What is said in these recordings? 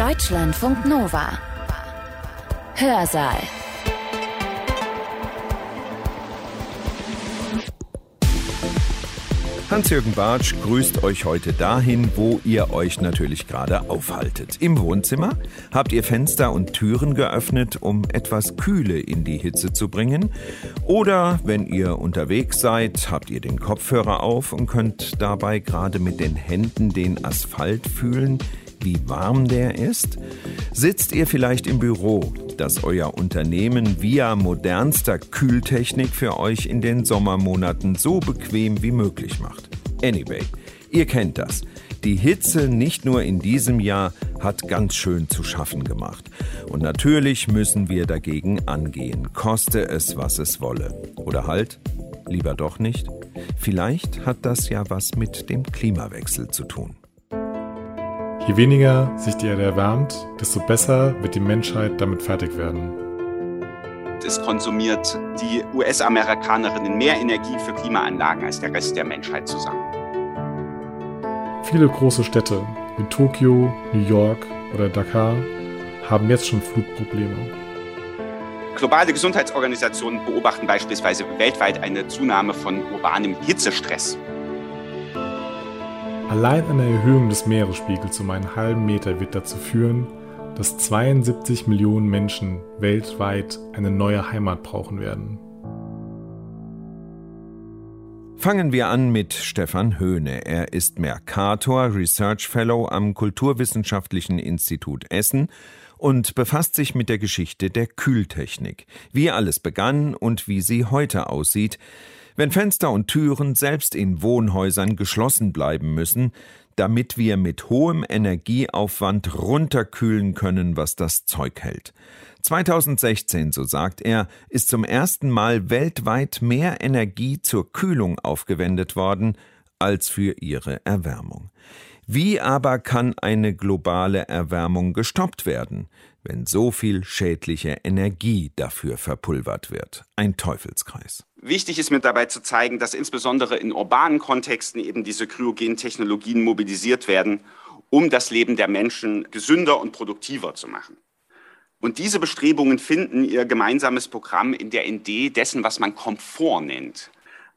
Deutschlandfunk Nova. Hörsaal. Hans-Jürgen Bartsch grüßt euch heute dahin, wo ihr euch natürlich gerade aufhaltet. Im Wohnzimmer habt ihr Fenster und Türen geöffnet, um etwas Kühle in die Hitze zu bringen. Oder wenn ihr unterwegs seid, habt ihr den Kopfhörer auf und könnt dabei gerade mit den Händen den Asphalt fühlen, wie warm der ist? Sitzt ihr vielleicht im Büro, das euer Unternehmen via modernster Kühltechnik für euch in den Sommermonaten so bequem wie möglich macht? Anyway, ihr kennt das. Die Hitze nicht nur in diesem Jahr hat ganz schön zu schaffen gemacht. Und natürlich müssen wir dagegen angehen, koste es, was es wolle. Oder halt, lieber doch nicht? Vielleicht hat das ja was mit dem Klimawechsel zu tun. Je weniger sich die Erde erwärmt, desto besser wird die Menschheit damit fertig werden. Es konsumiert die US-Amerikanerinnen mehr Energie für Klimaanlagen als der Rest der Menschheit zusammen. Viele große Städte wie Tokio, New York oder Dakar haben jetzt schon Flutprobleme. Globale Gesundheitsorganisationen beobachten beispielsweise weltweit eine Zunahme von urbanem Hitzestress. Allein eine Erhöhung des Meeresspiegels um einen halben Meter wird dazu führen, dass 72 Millionen Menschen weltweit eine neue Heimat brauchen werden. Fangen wir an mit Stefan Höhne. Er ist Mercator Research Fellow am Kulturwissenschaftlichen Institut Essen und befasst sich mit der Geschichte der Kühltechnik, wie alles begann und wie sie heute aussieht, wenn Fenster und Türen selbst in Wohnhäusern geschlossen bleiben müssen, damit wir mit hohem Energieaufwand runterkühlen können, was das Zeug hält. 2016, so sagt er, ist zum ersten Mal weltweit mehr Energie zur Kühlung aufgewendet worden als für ihre Erwärmung. Wie aber kann eine globale Erwärmung gestoppt werden, wenn so viel schädliche Energie dafür verpulvert wird? Ein Teufelskreis. Wichtig ist mir dabei zu zeigen, dass insbesondere in urbanen Kontexten eben diese kryogenen Technologien mobilisiert werden, um das Leben der Menschen gesünder und produktiver zu machen. Und diese Bestrebungen finden ihr gemeinsames Programm in der Idee dessen, was man Komfort nennt.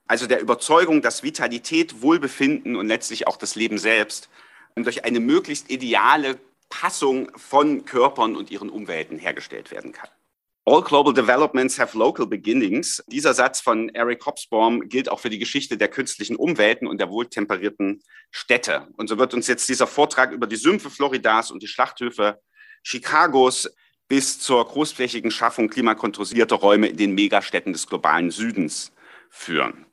Also der Überzeugung, dass Vitalität, Wohlbefinden und letztlich auch das Leben selbst durch eine möglichst ideale Passung von Körpern und ihren Umwelten hergestellt werden kann. All global developments have local beginnings. Dieser Satz von Eric Hobsbawm gilt auch für die Geschichte der künstlichen Umwelten und der wohltemperierten Städte. Und so wird uns jetzt dieser Vortrag über die Sümpfe Floridas und die Schlachthöfe Chicagos bis zur großflächigen Schaffung klimakontrollierter Räume in den Megastädten des globalen Südens führen.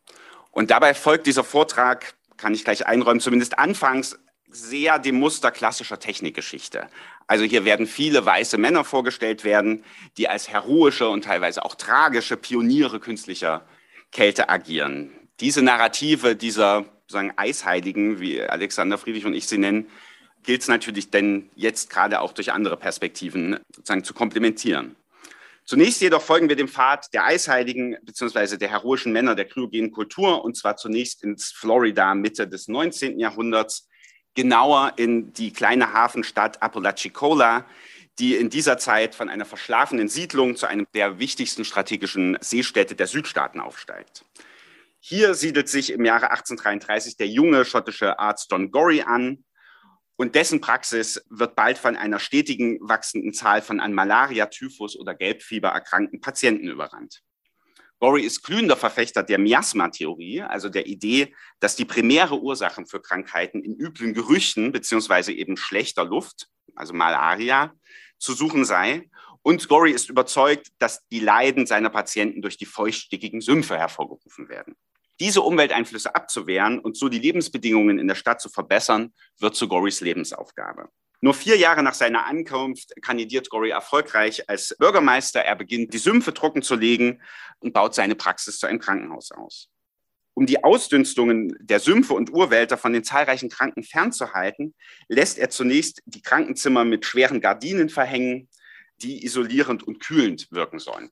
Und dabei folgt dieser Vortrag, kann ich gleich einräumen, zumindest anfangs sehr dem Muster klassischer Technikgeschichte. Also hier werden viele weiße Männer vorgestellt werden, die als heroische und teilweise auch tragische Pioniere künstlicher Kälte agieren. Diese Narrative dieser sagen Eisheiligen, wie Alexander Friedrich und ich sie nennen, gilt es natürlich denn jetzt gerade auch durch andere Perspektiven sozusagen zu komplementieren. Zunächst jedoch folgen wir dem Pfad der Eisheiligen bzw. der heroischen Männer der kryogenen Kultur und zwar zunächst ins Florida Mitte des 19. Jahrhunderts, genauer in die kleine Hafenstadt Apalachicola, die in dieser Zeit von einer verschlafenen Siedlung zu einem der wichtigsten strategischen Seestädte der Südstaaten aufsteigt. Hier siedelt sich im Jahre 1833 der junge schottische Arzt Don Gorry an und dessen Praxis wird bald von einer stetigen wachsenden Zahl von an Malaria, Typhus oder Gelbfieber erkrankten Patienten überrannt. Gorey ist glühender Verfechter der Miasma-Theorie, also der Idee, dass die primäre Ursachen für Krankheiten in üblen Gerüchten beziehungsweise eben schlechter Luft, also Malaria, zu suchen sei. Und Gorey ist überzeugt, dass die Leiden seiner Patienten durch die feuchtstickigen Sümpfe hervorgerufen werden. Diese Umwelteinflüsse abzuwehren und so die Lebensbedingungen in der Stadt zu verbessern, wird zu Gorys Lebensaufgabe. Nur vier Jahre nach seiner Ankunft kandidiert Gory erfolgreich als Bürgermeister. Er beginnt, die Sümpfe trocken zu legen und baut seine Praxis zu einem Krankenhaus aus. Um die Ausdünstungen der Sümpfe und Urwälder von den zahlreichen Kranken fernzuhalten, lässt er zunächst die Krankenzimmer mit schweren Gardinen verhängen, die isolierend und kühlend wirken sollen.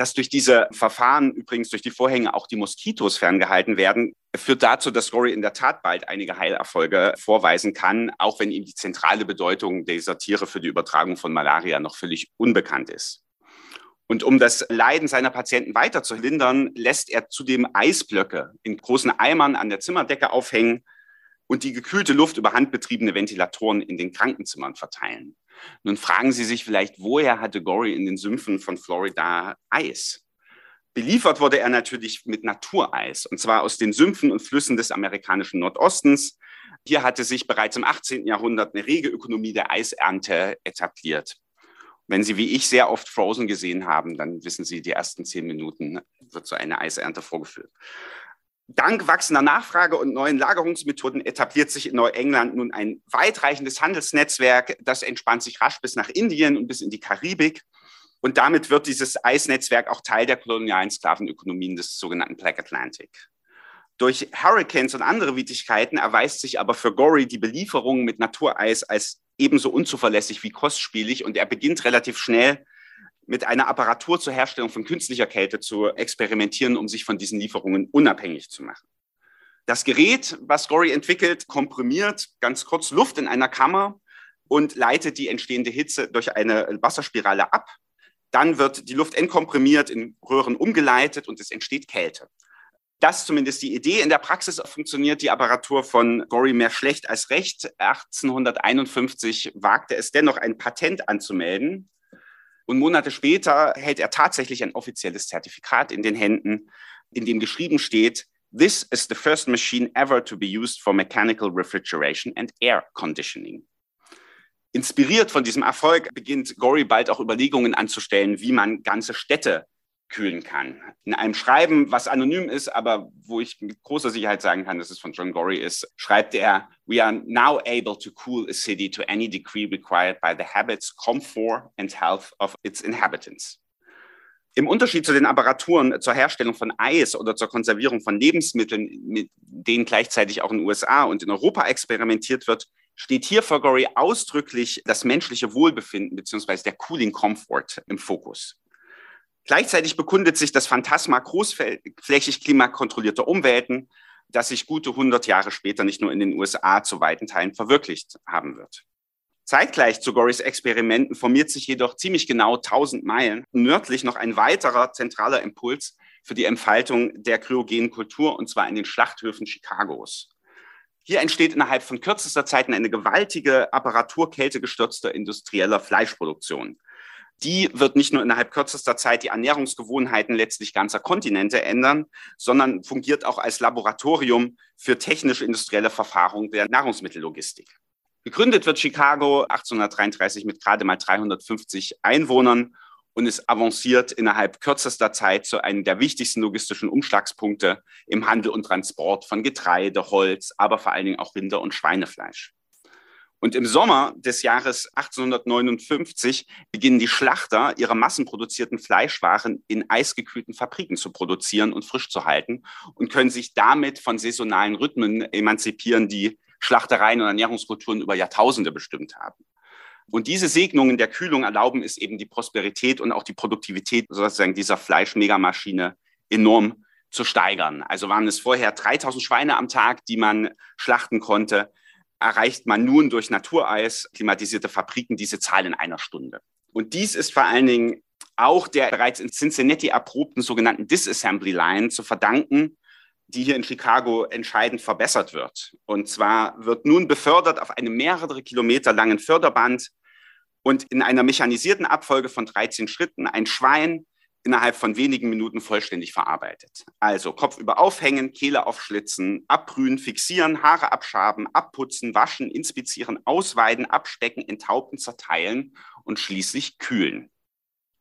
Dass durch diese Verfahren übrigens durch die Vorhänge auch die Moskitos ferngehalten werden, führt dazu, dass Gory in der Tat bald einige Heilerfolge vorweisen kann, auch wenn ihm die zentrale Bedeutung dieser Tiere für die Übertragung von Malaria noch völlig unbekannt ist. Und um das Leiden seiner Patienten weiter zu lindern, lässt er zudem Eisblöcke in großen Eimern an der Zimmerdecke aufhängen und die gekühlte Luft über handbetriebene Ventilatoren in den Krankenzimmern verteilen. Nun fragen Sie sich vielleicht, woher hatte Gory in den Sümpfen von Florida Eis? Beliefert wurde er natürlich mit Natureis, und zwar aus den Sümpfen und Flüssen des amerikanischen Nordostens. Hier hatte sich bereits im 18. Jahrhundert eine rege Ökonomie der Eisernte etabliert. Wenn Sie wie ich sehr oft Frozen gesehen haben, dann wissen Sie, die ersten zehn Minuten wird so eine Eisernte vorgeführt. Dank wachsender Nachfrage und neuen Lagerungsmethoden etabliert sich in Neuengland nun ein weitreichendes Handelsnetzwerk. Das entspannt sich rasch bis nach Indien und bis in die Karibik. Und damit wird dieses Eisnetzwerk auch Teil der kolonialen Sklavenökonomien des sogenannten Black Atlantic. Durch Hurricanes und andere Widrigkeiten erweist sich aber für Gory die Belieferung mit Natureis als ebenso unzuverlässig wie kostspielig und er beginnt relativ schnell mit einer Apparatur zur Herstellung von künstlicher Kälte zu experimentieren, um sich von diesen Lieferungen unabhängig zu machen. Das Gerät, was Gory entwickelt, komprimiert ganz kurz Luft in einer Kammer und leitet die entstehende Hitze durch eine Wasserspirale ab. Dann wird die Luft entkomprimiert, in Röhren umgeleitet und es entsteht Kälte. Das ist zumindest die Idee. In der Praxis funktioniert die Apparatur von Gory mehr schlecht als recht. 1851 wagte es dennoch, ein Patent anzumelden und Monate später hält er tatsächlich ein offizielles Zertifikat in den Händen, in dem geschrieben steht, This is the first machine ever to be used for mechanical refrigeration and air conditioning. Inspiriert von diesem Erfolg beginnt Gory bald auch Überlegungen anzustellen, wie man ganze Städte kühlen kann. In einem Schreiben, was anonym ist, aber wo ich mit großer Sicherheit sagen kann, dass es von John Gory ist, schreibt er, We are now able to cool a city to any degree required by the habits, comfort and health of its inhabitants. Im Unterschied zu den Apparaturen zur Herstellung von Eis oder zur Konservierung von Lebensmitteln, mit denen gleichzeitig auch in den USA und in Europa experimentiert wird, steht hier für Gory ausdrücklich das menschliche Wohlbefinden bzw. der Cooling Comfort im Fokus. Gleichzeitig bekundet sich das Phantasma großflächig klimakontrollierter Umwelten, das sich gute 100 Jahre später nicht nur in den USA zu weiten Teilen verwirklicht haben wird. Zeitgleich zu Gorys Experimenten formiert sich jedoch ziemlich genau 1000 Meilen nördlich noch ein weiterer zentraler Impuls für die Entfaltung der kryogenen Kultur, und zwar in den Schlachthöfen Chicagos. Hier entsteht innerhalb von kürzester Zeit eine gewaltige Apparatur kältegestürzter industrieller Fleischproduktion die wird nicht nur innerhalb kürzester Zeit die Ernährungsgewohnheiten letztlich ganzer Kontinente ändern, sondern fungiert auch als Laboratorium für technisch-industrielle Verfahren der Nahrungsmittellogistik. Gegründet wird Chicago 1833 mit gerade mal 350 Einwohnern und ist avanciert innerhalb kürzester Zeit zu einem der wichtigsten logistischen Umschlagspunkte im Handel und Transport von Getreide, Holz, aber vor allen Dingen auch Rinder- und Schweinefleisch. Und im Sommer des Jahres 1859 beginnen die Schlachter, ihre massenproduzierten Fleischwaren in eisgekühlten Fabriken zu produzieren und frisch zu halten und können sich damit von saisonalen Rhythmen emanzipieren, die Schlachtereien und Ernährungskulturen über Jahrtausende bestimmt haben. Und diese Segnungen der Kühlung erlauben es eben die Prosperität und auch die Produktivität sozusagen dieser Fleischmegamaschine enorm zu steigern. Also waren es vorher 3000 Schweine am Tag, die man schlachten konnte erreicht man nun durch Natureis, klimatisierte Fabriken diese Zahl in einer Stunde. Und dies ist vor allen Dingen auch der bereits in Cincinnati erprobten sogenannten Disassembly Line zu verdanken, die hier in Chicago entscheidend verbessert wird. Und zwar wird nun befördert auf einem mehrere Kilometer langen Förderband und in einer mechanisierten Abfolge von 13 Schritten ein Schwein innerhalb von wenigen Minuten vollständig verarbeitet. Also Kopf über aufhängen, Kehle aufschlitzen, abbrühen, fixieren, Haare abschaben, abputzen, waschen, inspizieren, ausweiden, abstecken, enthaupten, zerteilen und schließlich kühlen.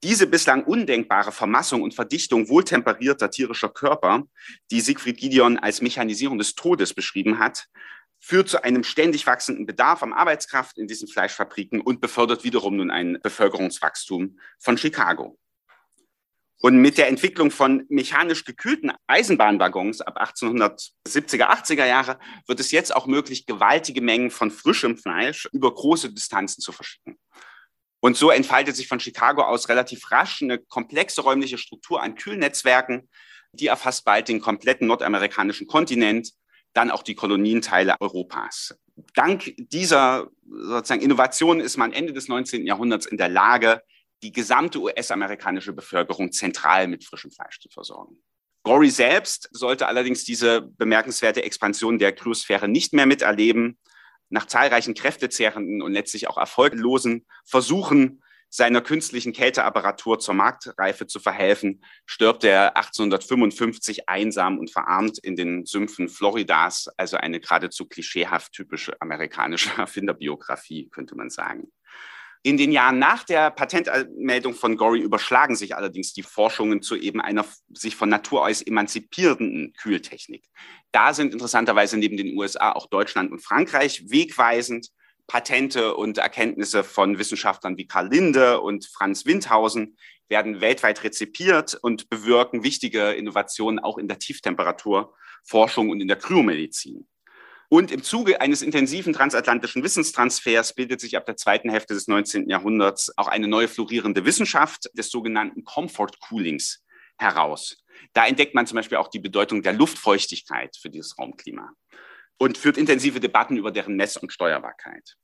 Diese bislang undenkbare Vermassung und Verdichtung wohltemperierter tierischer Körper, die Siegfried Gideon als Mechanisierung des Todes beschrieben hat, führt zu einem ständig wachsenden Bedarf an Arbeitskraft in diesen Fleischfabriken und befördert wiederum nun ein Bevölkerungswachstum von Chicago. Und mit der Entwicklung von mechanisch gekühlten Eisenbahnwaggons ab 1870er, 80er Jahre wird es jetzt auch möglich, gewaltige Mengen von frischem Fleisch über große Distanzen zu verschicken. Und so entfaltet sich von Chicago aus relativ rasch eine komplexe räumliche Struktur an Kühlnetzwerken, die erfasst bald den kompletten nordamerikanischen Kontinent, dann auch die Kolonienteile Europas. Dank dieser sozusagen Innovation ist man Ende des 19. Jahrhunderts in der Lage, die gesamte US-amerikanische Bevölkerung zentral mit frischem Fleisch zu versorgen. Gory selbst sollte allerdings diese bemerkenswerte Expansion der Kryosphäre nicht mehr miterleben. Nach zahlreichen kräftezehrenden und letztlich auch erfolglosen Versuchen seiner künstlichen Kälteapparatur zur Marktreife zu verhelfen, stirbt er 1855 einsam und verarmt in den Sümpfen Floridas, also eine geradezu klischeehaft typische amerikanische Erfinderbiografie, könnte man sagen. In den Jahren nach der Patentmeldung von Gory überschlagen sich allerdings die Forschungen zu eben einer sich von Natur aus emanzipierenden Kühltechnik. Da sind interessanterweise neben den USA auch Deutschland und Frankreich wegweisend. Patente und Erkenntnisse von Wissenschaftlern wie Karl Linde und Franz Windhausen werden weltweit rezipiert und bewirken wichtige Innovationen auch in der Tieftemperaturforschung und in der Kryomedizin. Und im Zuge eines intensiven transatlantischen Wissenstransfers bildet sich ab der zweiten Hälfte des 19. Jahrhunderts auch eine neue florierende Wissenschaft des sogenannten Comfort Coolings heraus. Da entdeckt man zum Beispiel auch die Bedeutung der Luftfeuchtigkeit für dieses Raumklima und führt intensive Debatten über deren Mess- und Steuerbarkeit.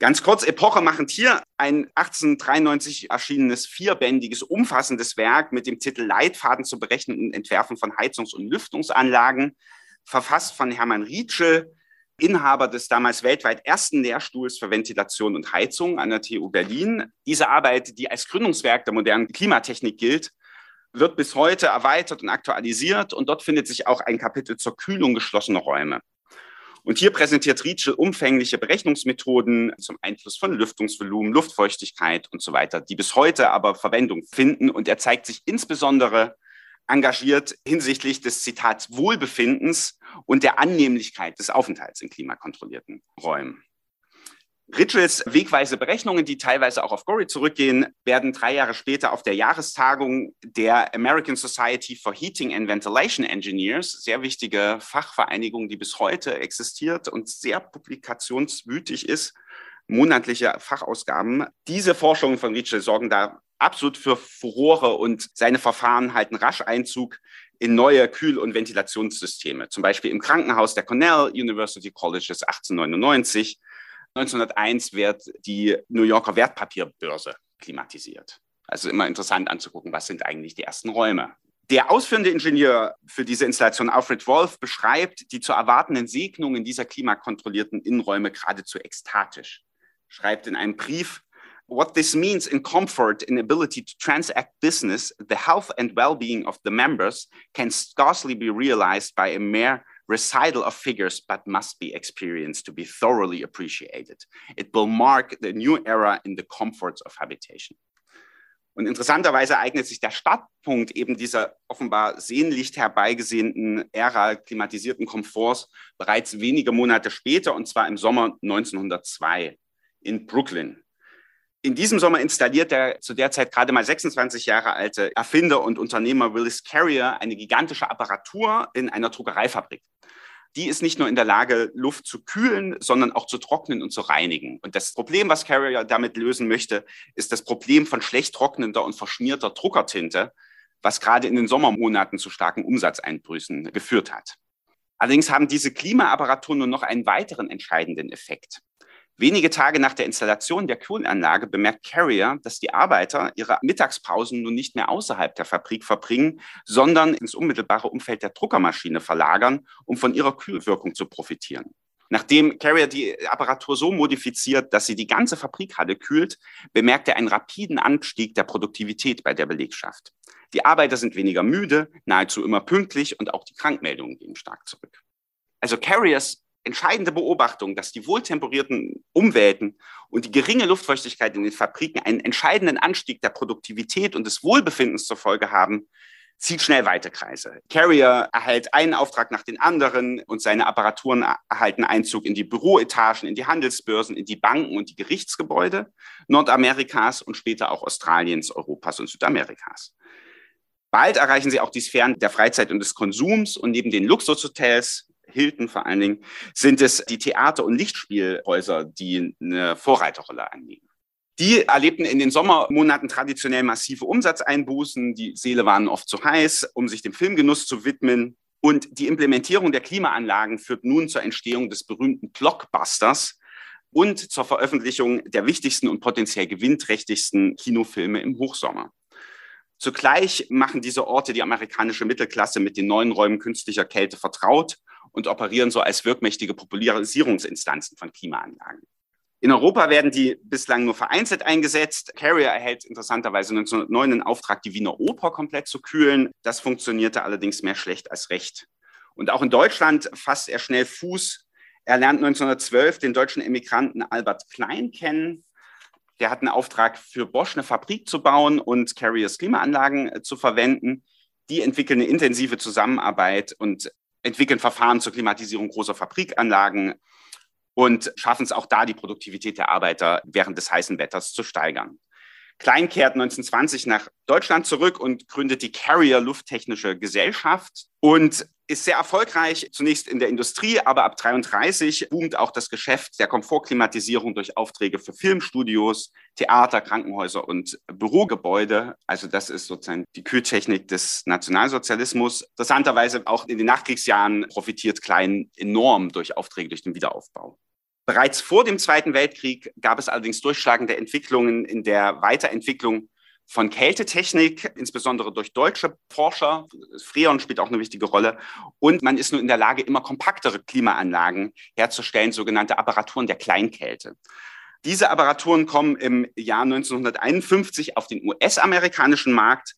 Ganz kurz, Epoche machend hier ein 1893 erschienenes vierbändiges, umfassendes Werk mit dem Titel Leitfaden zur Berechnung und Entwerfen von Heizungs- und Lüftungsanlagen, verfasst von Hermann Rietschel, Inhaber des damals weltweit ersten Lehrstuhls für Ventilation und Heizung an der TU Berlin. Diese Arbeit, die als Gründungswerk der modernen Klimatechnik gilt, wird bis heute erweitert und aktualisiert und dort findet sich auch ein Kapitel zur Kühlung geschlossener Räume. Und hier präsentiert Rietschel umfängliche Berechnungsmethoden zum Einfluss von Lüftungsvolumen, Luftfeuchtigkeit und so weiter, die bis heute aber Verwendung finden. Und er zeigt sich insbesondere engagiert hinsichtlich des Zitats Wohlbefindens und der Annehmlichkeit des Aufenthalts in klimakontrollierten Räumen. Ritchels wegweise Berechnungen, die teilweise auch auf Gorey zurückgehen, werden drei Jahre später auf der Jahrestagung der American Society for Heating and Ventilation Engineers, sehr wichtige Fachvereinigung, die bis heute existiert und sehr publikationswütig ist, monatliche Fachausgaben. Diese Forschungen von Ritchel sorgen da absolut für Furore und seine Verfahren halten rasch Einzug in neue Kühl- und Ventilationssysteme, zum Beispiel im Krankenhaus der Cornell University Colleges 1899. 1901 wird die New Yorker Wertpapierbörse klimatisiert. Also immer interessant anzugucken, was sind eigentlich die ersten Räume. Der ausführende Ingenieur für diese Installation, Alfred Wolf, beschreibt die zu erwartenden Segnungen dieser klimakontrollierten Innenräume geradezu ekstatisch. Schreibt in einem Brief, What this means in comfort and ability to transact business, the health and well being of the members can scarcely be realized by a mere recital of figures, but must be experienced to be thoroughly appreciated. It will mark the new era in the comforts of habitation. Und interessanterweise eignet sich der Startpunkt eben dieser offenbar sehnlicht herbeigesehnten Ära klimatisierten Komforts bereits wenige Monate später, und zwar im Sommer 1902 in Brooklyn. In diesem Sommer installiert der zu der Zeit gerade mal 26 Jahre alte Erfinder und Unternehmer Willis Carrier eine gigantische Apparatur in einer Druckereifabrik. Die ist nicht nur in der Lage, Luft zu kühlen, sondern auch zu trocknen und zu reinigen. Und das Problem, was Carrier damit lösen möchte, ist das Problem von schlecht trocknender und verschmierter Druckertinte, was gerade in den Sommermonaten zu starken Umsatzeinbrüßen geführt hat. Allerdings haben diese Klimaapparaturen nur noch einen weiteren entscheidenden Effekt. Wenige Tage nach der Installation der Kühlanlage bemerkt Carrier, dass die Arbeiter ihre Mittagspausen nun nicht mehr außerhalb der Fabrik verbringen, sondern ins unmittelbare Umfeld der Druckermaschine verlagern, um von ihrer Kühlwirkung zu profitieren. Nachdem Carrier die Apparatur so modifiziert, dass sie die ganze Fabrikhalle kühlt, bemerkt er einen rapiden Anstieg der Produktivität bei der Belegschaft. Die Arbeiter sind weniger müde, nahezu immer pünktlich und auch die Krankmeldungen gehen stark zurück. Also Carriers entscheidende Beobachtung, dass die wohltemperierten Umwelten und die geringe Luftfeuchtigkeit in den Fabriken einen entscheidenden Anstieg der Produktivität und des Wohlbefindens zur Folge haben, zieht schnell weite Kreise. Carrier erhält einen Auftrag nach den anderen und seine Apparaturen erhalten Einzug in die Büroetagen, in die Handelsbörsen, in die Banken und die Gerichtsgebäude Nordamerikas und später auch Australiens, Europas und Südamerikas. Bald erreichen sie auch die Sphären der Freizeit und des Konsums und neben den Luxushotels Hilton vor allen Dingen, sind es die Theater- und Lichtspielhäuser, die eine Vorreiterrolle annehmen. Die erlebten in den Sommermonaten traditionell massive Umsatzeinbußen. Die Seele waren oft zu heiß, um sich dem Filmgenuss zu widmen. Und die Implementierung der Klimaanlagen führt nun zur Entstehung des berühmten Blockbusters und zur Veröffentlichung der wichtigsten und potenziell gewinnträchtigsten Kinofilme im Hochsommer. Zugleich machen diese Orte die amerikanische Mittelklasse mit den neuen Räumen künstlicher Kälte vertraut und operieren so als wirkmächtige Popularisierungsinstanzen von Klimaanlagen. In Europa werden die bislang nur vereinzelt eingesetzt. Carrier erhält interessanterweise 1909 den Auftrag, die Wiener Oper komplett zu kühlen. Das funktionierte allerdings mehr schlecht als recht. Und auch in Deutschland fasst er schnell Fuß. Er lernt 1912 den deutschen Emigranten Albert Klein kennen. Der hat einen Auftrag für Bosch eine Fabrik zu bauen und Carriers Klimaanlagen äh, zu verwenden. Die entwickeln eine intensive Zusammenarbeit und entwickeln Verfahren zur Klimatisierung großer Fabrikanlagen und schaffen es auch da, die Produktivität der Arbeiter während des heißen Wetters zu steigern. Klein kehrt 1920 nach Deutschland zurück und gründet die Carrier Lufttechnische Gesellschaft und ist sehr erfolgreich, zunächst in der Industrie, aber ab 33 boomt auch das Geschäft der Komfortklimatisierung durch Aufträge für Filmstudios, Theater, Krankenhäuser und Bürogebäude. Also das ist sozusagen die Kühltechnik des Nationalsozialismus. Interessanterweise auch in den Nachkriegsjahren profitiert Klein enorm durch Aufträge durch den Wiederaufbau. Bereits vor dem Zweiten Weltkrieg gab es allerdings durchschlagende Entwicklungen in der Weiterentwicklung von Kältetechnik, insbesondere durch deutsche Forscher. Freon spielt auch eine wichtige Rolle. Und man ist nur in der Lage, immer kompaktere Klimaanlagen herzustellen, sogenannte Apparaturen der Kleinkälte. Diese Apparaturen kommen im Jahr 1951 auf den US-amerikanischen Markt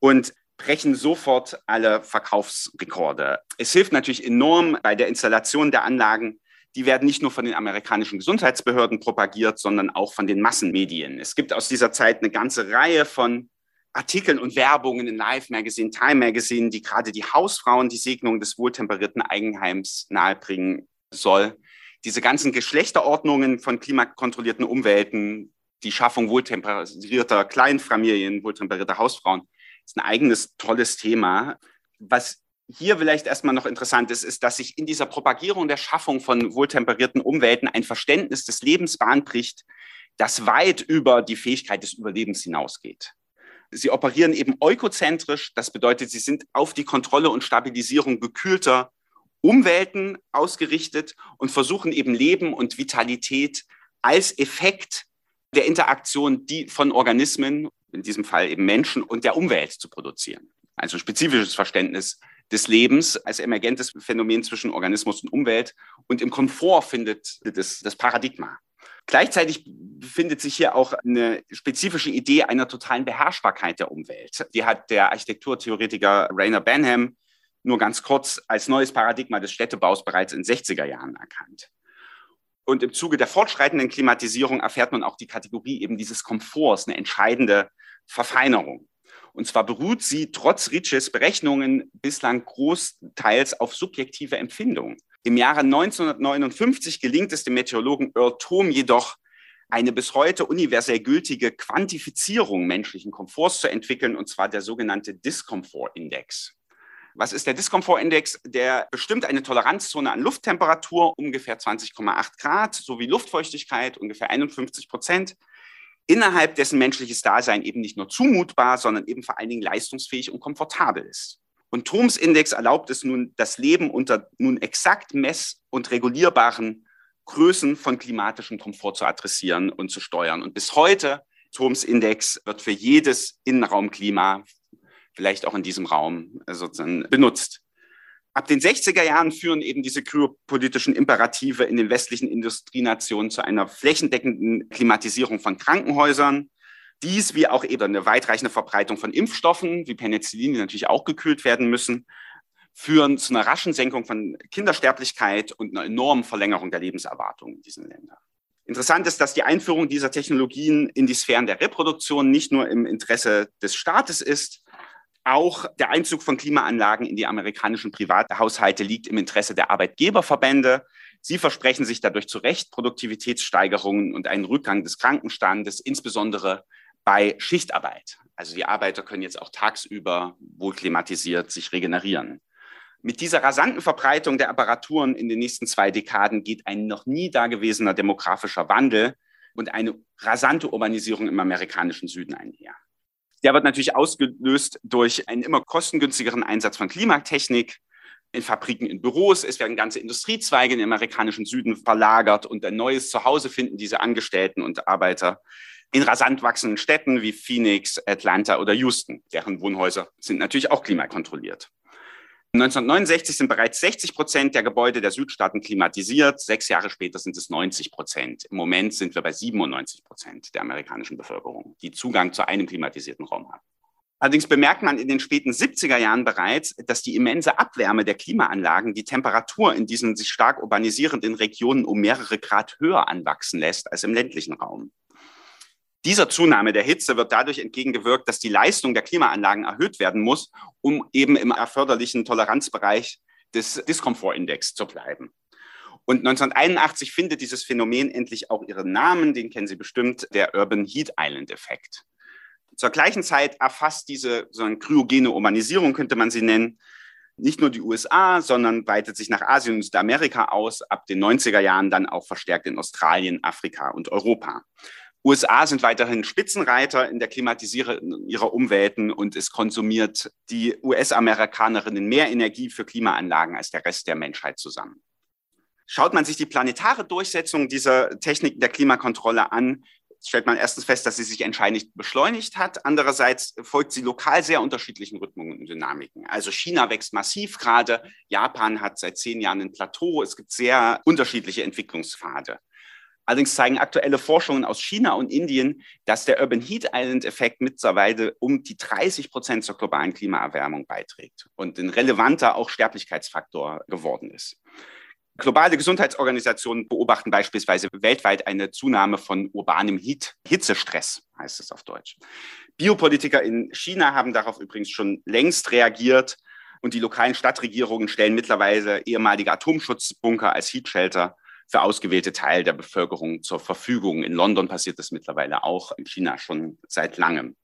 und brechen sofort alle Verkaufsrekorde. Es hilft natürlich enorm bei der Installation der Anlagen, die werden nicht nur von den amerikanischen Gesundheitsbehörden propagiert, sondern auch von den Massenmedien. Es gibt aus dieser Zeit eine ganze Reihe von Artikeln und Werbungen in Life Magazine, Time Magazine, die gerade die Hausfrauen die Segnung des wohltemperierten Eigenheims nahebringen soll. Diese ganzen Geschlechterordnungen von klimakontrollierten Umwelten, die Schaffung wohltemperierter Kleinfamilien, wohltemperierter Hausfrauen, ist ein eigenes tolles Thema. Was hier vielleicht erstmal noch interessant ist, ist, dass sich in dieser Propagierung der Schaffung von wohltemperierten Umwelten ein Verständnis des Lebens bahnbricht, das weit über die Fähigkeit des Überlebens hinausgeht. Sie operieren eben eukozentrisch, das bedeutet, sie sind auf die Kontrolle und Stabilisierung gekühlter Umwelten ausgerichtet und versuchen eben Leben und Vitalität als Effekt der Interaktion von Organismen, in diesem Fall eben Menschen und der Umwelt zu produzieren. Also spezifisches Verständnis des Lebens als emergentes Phänomen zwischen Organismus und Umwelt. Und im Komfort findet das, das Paradigma. Gleichzeitig befindet sich hier auch eine spezifische Idee einer totalen Beherrschbarkeit der Umwelt. Die hat der Architekturtheoretiker Rainer Benham nur ganz kurz als neues Paradigma des Städtebaus bereits in 60er Jahren erkannt. Und im Zuge der fortschreitenden Klimatisierung erfährt man auch die Kategorie eben dieses Komforts, eine entscheidende Verfeinerung. Und zwar beruht sie trotz Ritsches Berechnungen bislang großteils auf subjektive Empfindung. Im Jahre 1959 gelingt es dem Meteorologen Earl Thom jedoch, eine bis heute universell gültige Quantifizierung menschlichen Komforts zu entwickeln, und zwar der sogenannte Diskomfortindex. Was ist der Diskomfortindex? Der bestimmt eine Toleranzzone an Lufttemperatur, ungefähr 20,8 Grad, sowie Luftfeuchtigkeit, ungefähr 51 Prozent, innerhalb dessen menschliches Dasein eben nicht nur zumutbar, sondern eben vor allen Dingen leistungsfähig und komfortabel ist. Und Thoms Index erlaubt es nun, das Leben unter nun exakt mess- und regulierbaren Größen von klimatischem Komfort zu adressieren und zu steuern. Und bis heute, Thoms Index wird für jedes Innenraumklima, vielleicht auch in diesem Raum, äh, sozusagen benutzt. Ab den 60er Jahren führen eben diese kryopolitischen Imperative in den westlichen Industrienationen zu einer flächendeckenden Klimatisierung von Krankenhäusern. Dies wie auch eben eine weitreichende Verbreitung von Impfstoffen wie Penicillin, die natürlich auch gekühlt werden müssen, führen zu einer raschen Senkung von Kindersterblichkeit und einer enormen Verlängerung der Lebenserwartung in diesen Ländern. Interessant ist, dass die Einführung dieser Technologien in die Sphären der Reproduktion nicht nur im Interesse des Staates ist, auch der Einzug von Klimaanlagen in die amerikanischen Privathaushalte liegt im Interesse der Arbeitgeberverbände. Sie versprechen sich dadurch zu Recht Produktivitätssteigerungen und einen Rückgang des Krankenstandes, insbesondere bei Schichtarbeit. Also die Arbeiter können jetzt auch tagsüber wohlklimatisiert sich regenerieren. Mit dieser rasanten Verbreitung der Apparaturen in den nächsten zwei Dekaden geht ein noch nie dagewesener demografischer Wandel und eine rasante Urbanisierung im amerikanischen Süden einher. Der wird natürlich ausgelöst durch einen immer kostengünstigeren Einsatz von Klimatechnik in Fabriken, in Büros. Es werden ganze Industriezweige in den amerikanischen Süden verlagert und ein neues Zuhause finden diese Angestellten und Arbeiter in rasant wachsenden Städten wie Phoenix, Atlanta oder Houston. Deren Wohnhäuser sind natürlich auch klimakontrolliert. 1969 sind bereits 60 Prozent der Gebäude der Südstaaten klimatisiert. Sechs Jahre später sind es 90 Prozent. Im Moment sind wir bei 97 Prozent der amerikanischen Bevölkerung, die Zugang zu einem klimatisierten Raum haben. Allerdings bemerkt man in den späten 70er Jahren bereits, dass die immense Abwärme der Klimaanlagen die Temperatur in diesen sich stark urbanisierenden Regionen um mehrere Grad höher anwachsen lässt als im ländlichen Raum. Dieser Zunahme der Hitze wird dadurch entgegengewirkt, dass die Leistung der Klimaanlagen erhöht werden muss, um eben im erforderlichen Toleranzbereich des Diskomfortindex zu bleiben. Und 1981 findet dieses Phänomen endlich auch ihren Namen, den kennen Sie bestimmt, der Urban Heat Island Effekt. Zur gleichen Zeit erfasst diese so eine kryogene Urbanisierung, könnte man sie nennen, nicht nur die USA, sondern weitet sich nach Asien und Südamerika aus, ab den 90er Jahren dann auch verstärkt in Australien, Afrika und Europa. USA sind weiterhin Spitzenreiter in der Klimatisierung ihrer Umwelten und es konsumiert die US-Amerikanerinnen mehr Energie für Klimaanlagen als der Rest der Menschheit zusammen. Schaut man sich die planetare Durchsetzung dieser Techniken der Klimakontrolle an, stellt man erstens fest, dass sie sich entscheidend beschleunigt hat. Andererseits folgt sie lokal sehr unterschiedlichen Rhythmen und Dynamiken. Also China wächst massiv gerade. Japan hat seit zehn Jahren ein Plateau. Es gibt sehr unterschiedliche Entwicklungspfade. Allerdings zeigen aktuelle Forschungen aus China und Indien, dass der Urban Heat Island Effekt mittlerweile um die 30 Prozent zur globalen Klimaerwärmung beiträgt und ein relevanter auch Sterblichkeitsfaktor geworden ist. Globale Gesundheitsorganisationen beobachten beispielsweise weltweit eine Zunahme von urbanem Heat, Hitzestress, heißt es auf Deutsch. Biopolitiker in China haben darauf übrigens schon längst reagiert und die lokalen Stadtregierungen stellen mittlerweile ehemalige Atomschutzbunker als Heatshelter für ausgewählte Teile der Bevölkerung zur Verfügung. In London passiert das mittlerweile auch, in China schon seit langem.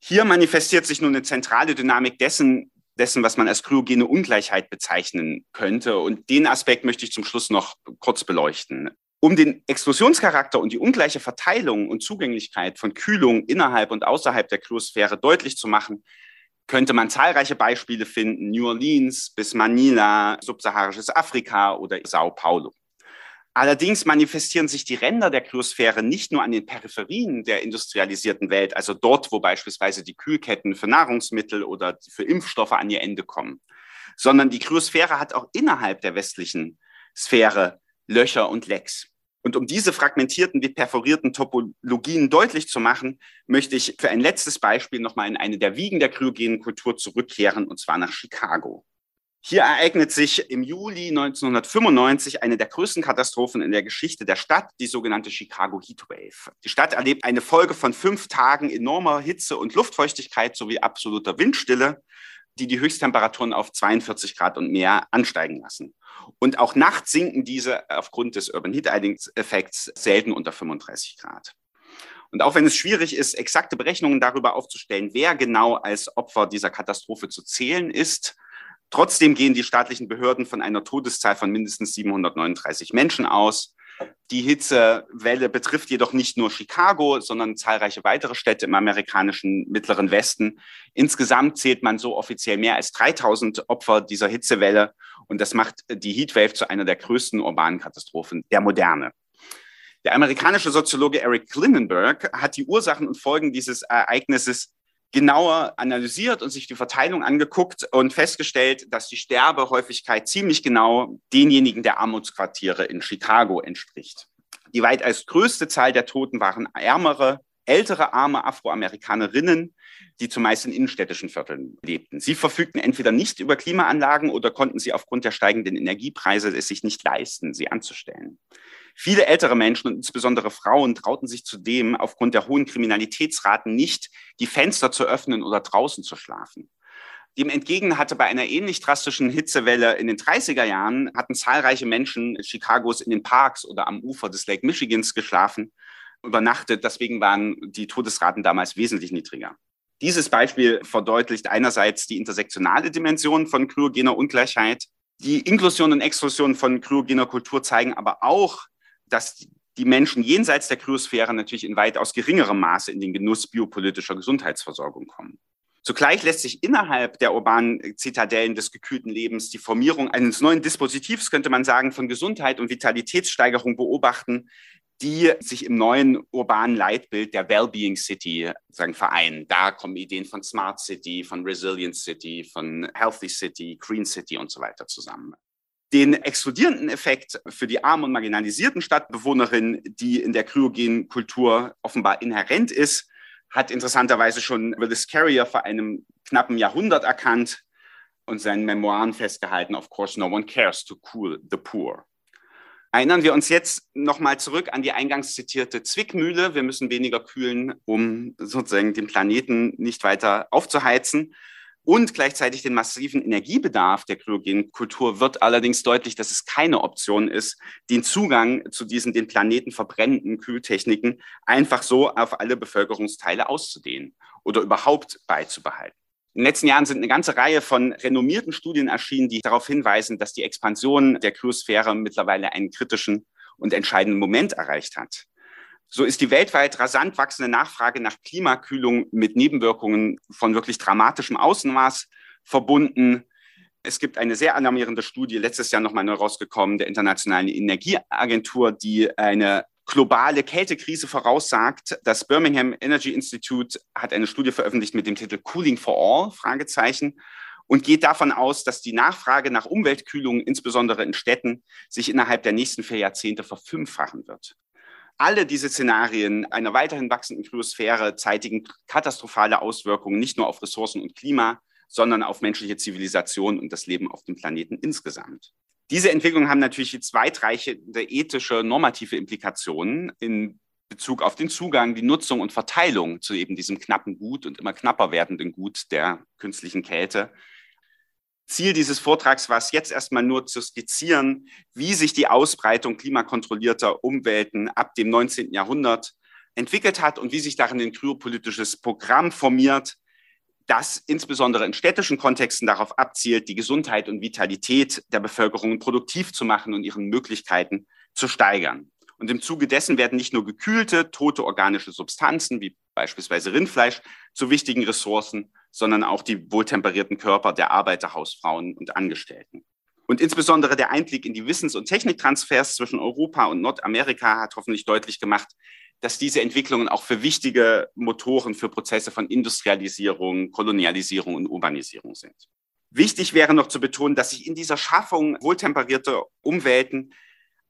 Hier manifestiert sich nun eine zentrale Dynamik dessen, dessen, was man als kryogene Ungleichheit bezeichnen könnte. Und den Aspekt möchte ich zum Schluss noch kurz beleuchten. Um den Explosionscharakter und die ungleiche Verteilung und Zugänglichkeit von Kühlung innerhalb und außerhalb der Kryosphäre deutlich zu machen, könnte man zahlreiche Beispiele finden, New Orleans bis Manila, subsaharisches Afrika oder Sao Paulo. Allerdings manifestieren sich die Ränder der Kryosphäre nicht nur an den Peripherien der industrialisierten Welt, also dort, wo beispielsweise die Kühlketten für Nahrungsmittel oder für Impfstoffe an ihr Ende kommen, sondern die Kryosphäre hat auch innerhalb der westlichen Sphäre Löcher und Lecks. Und um diese fragmentierten wie perforierten Topologien deutlich zu machen, möchte ich für ein letztes Beispiel nochmal in eine der Wiegen der kryogenen Kultur zurückkehren, und zwar nach Chicago. Hier ereignet sich im Juli 1995 eine der größten Katastrophen in der Geschichte der Stadt, die sogenannte Chicago Heatwave. Die Stadt erlebt eine Folge von fünf Tagen enormer Hitze und Luftfeuchtigkeit sowie absoluter Windstille, die die Höchsttemperaturen auf 42 Grad und mehr ansteigen lassen. Und auch nachts sinken diese aufgrund des Urban Heat Effekts selten unter 35 Grad. Und auch wenn es schwierig ist, exakte Berechnungen darüber aufzustellen, wer genau als Opfer dieser Katastrophe zu zählen ist, Trotzdem gehen die staatlichen Behörden von einer Todeszahl von mindestens 739 Menschen aus. Die Hitzewelle betrifft jedoch nicht nur Chicago, sondern zahlreiche weitere Städte im amerikanischen mittleren Westen. Insgesamt zählt man so offiziell mehr als 3000 Opfer dieser Hitzewelle. Und das macht die Heatwave zu einer der größten urbanen Katastrophen der Moderne. Der amerikanische Soziologe Eric Klinenberg hat die Ursachen und Folgen dieses Ereignisses genauer analysiert und sich die Verteilung angeguckt und festgestellt, dass die Sterbehäufigkeit ziemlich genau denjenigen der Armutsquartiere in Chicago entspricht. Die weitaus größte Zahl der Toten waren ärmere, ältere arme Afroamerikanerinnen, die zumeist in innenstädtischen Vierteln lebten. Sie verfügten entweder nicht über Klimaanlagen oder konnten sie aufgrund der steigenden Energiepreise es sich nicht leisten, sie anzustellen. Viele ältere Menschen und insbesondere Frauen trauten sich zudem aufgrund der hohen Kriminalitätsraten nicht, die Fenster zu öffnen oder draußen zu schlafen. Dem entgegen hatte bei einer ähnlich drastischen Hitzewelle in den 30er Jahren hatten zahlreiche Menschen Chicagos in den Parks oder am Ufer des Lake Michigans geschlafen, übernachtet. Deswegen waren die Todesraten damals wesentlich niedriger. Dieses Beispiel verdeutlicht einerseits die intersektionale Dimension von kryogener Ungleichheit. Die Inklusion und Exklusion von kryogener Kultur zeigen aber auch, dass die Menschen jenseits der Kryosphäre natürlich in weitaus geringerem Maße in den Genuss biopolitischer Gesundheitsversorgung kommen. Zugleich lässt sich innerhalb der urbanen Zitadellen des gekühlten Lebens die Formierung eines neuen Dispositivs, könnte man sagen, von Gesundheit und Vitalitätssteigerung beobachten, die sich im neuen urbanen Leitbild der Wellbeing City sagen, vereinen. Da kommen Ideen von Smart City, von Resilient City, von Healthy City, Green City und so weiter zusammen. Den explodierenden Effekt für die armen und marginalisierten Stadtbewohnerinnen, die in der kryogenen Kultur offenbar inhärent ist, hat interessanterweise schon Willis Carrier vor einem knappen Jahrhundert erkannt und seinen Memoiren festgehalten, of course, no one cares to cool the poor. Erinnern wir uns jetzt nochmal zurück an die eingangs zitierte Zwickmühle. Wir müssen weniger kühlen, um sozusagen den Planeten nicht weiter aufzuheizen. Und gleichzeitig den massiven Energiebedarf der kryogenen Kultur wird allerdings deutlich, dass es keine Option ist, den Zugang zu diesen den Planeten verbrennenden Kühltechniken einfach so auf alle Bevölkerungsteile auszudehnen oder überhaupt beizubehalten. In den letzten Jahren sind eine ganze Reihe von renommierten Studien erschienen, die darauf hinweisen, dass die Expansion der Kryosphäre mittlerweile einen kritischen und entscheidenden Moment erreicht hat. So ist die weltweit rasant wachsende Nachfrage nach Klimakühlung mit Nebenwirkungen von wirklich dramatischem Ausmaß verbunden. Es gibt eine sehr alarmierende Studie, letztes Jahr nochmal neu rausgekommen, der Internationalen Energieagentur, die eine globale Kältekrise voraussagt. Das Birmingham Energy Institute hat eine Studie veröffentlicht mit dem Titel Cooling for All, und geht davon aus, dass die Nachfrage nach Umweltkühlung, insbesondere in Städten, sich innerhalb der nächsten vier Jahrzehnte verfünffachen wird. Alle diese Szenarien einer weiterhin wachsenden Kryosphäre zeitigen katastrophale Auswirkungen nicht nur auf Ressourcen und Klima, sondern auf menschliche Zivilisation und das Leben auf dem Planeten insgesamt. Diese Entwicklungen haben natürlich jetzt weitreichende ethische, normative Implikationen in Bezug auf den Zugang, die Nutzung und Verteilung zu eben diesem knappen Gut und immer knapper werdenden Gut der künstlichen Kälte, Ziel dieses Vortrags war es jetzt erstmal nur zu skizzieren, wie sich die Ausbreitung klimakontrollierter Umwelten ab dem 19. Jahrhundert entwickelt hat und wie sich darin ein kryopolitisches Programm formiert, das insbesondere in städtischen Kontexten darauf abzielt, die Gesundheit und Vitalität der Bevölkerung produktiv zu machen und ihren Möglichkeiten zu steigern. Und im Zuge dessen werden nicht nur gekühlte, tote organische Substanzen wie beispielsweise Rindfleisch zu wichtigen Ressourcen, sondern auch die wohltemperierten Körper der Arbeiter, Hausfrauen und Angestellten. Und insbesondere der Einblick in die Wissens- und Techniktransfers zwischen Europa und Nordamerika hat hoffentlich deutlich gemacht, dass diese Entwicklungen auch für wichtige Motoren für Prozesse von Industrialisierung, Kolonialisierung und Urbanisierung sind. Wichtig wäre noch zu betonen, dass sich in dieser Schaffung wohltemperierter Umwelten